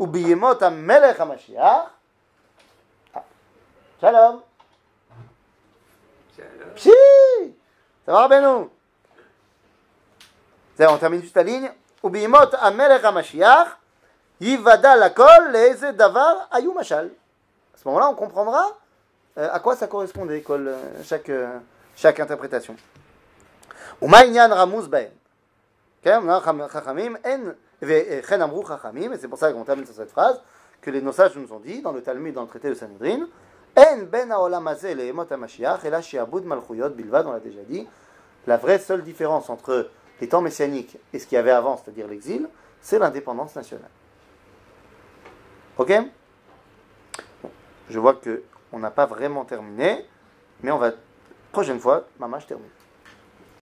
ובימות המלך המשיח, Ah. שלום. פשי! ça va רבנו? זהו, on termine juste la ligne. ובימות המלך המשיח, ייוודע לכל לאיזה דבר היו משל. À ce moment-là, on comprendra euh, à quoi ça correspondait, kol, euh, chaque, euh, chaque interprétation. ומה עניין רמוז בהם? כן, אמר חכ- חכמים, אין, וכן אמרו חכמים, et c'est pour ça qu'on termine sur cette phrase que les nosages nous ont dit dans le Talmud, dans le traité de Sanhedrin, ben la malchuyot bilvad, on l'a déjà dit. La vraie seule différence entre les temps messianiques et ce qu'il y avait avant, c'est-à-dire l'exil, c'est l'indépendance nationale. Ok? Je vois que on n'a pas vraiment terminé, mais on va prochaine fois, maman, je termine.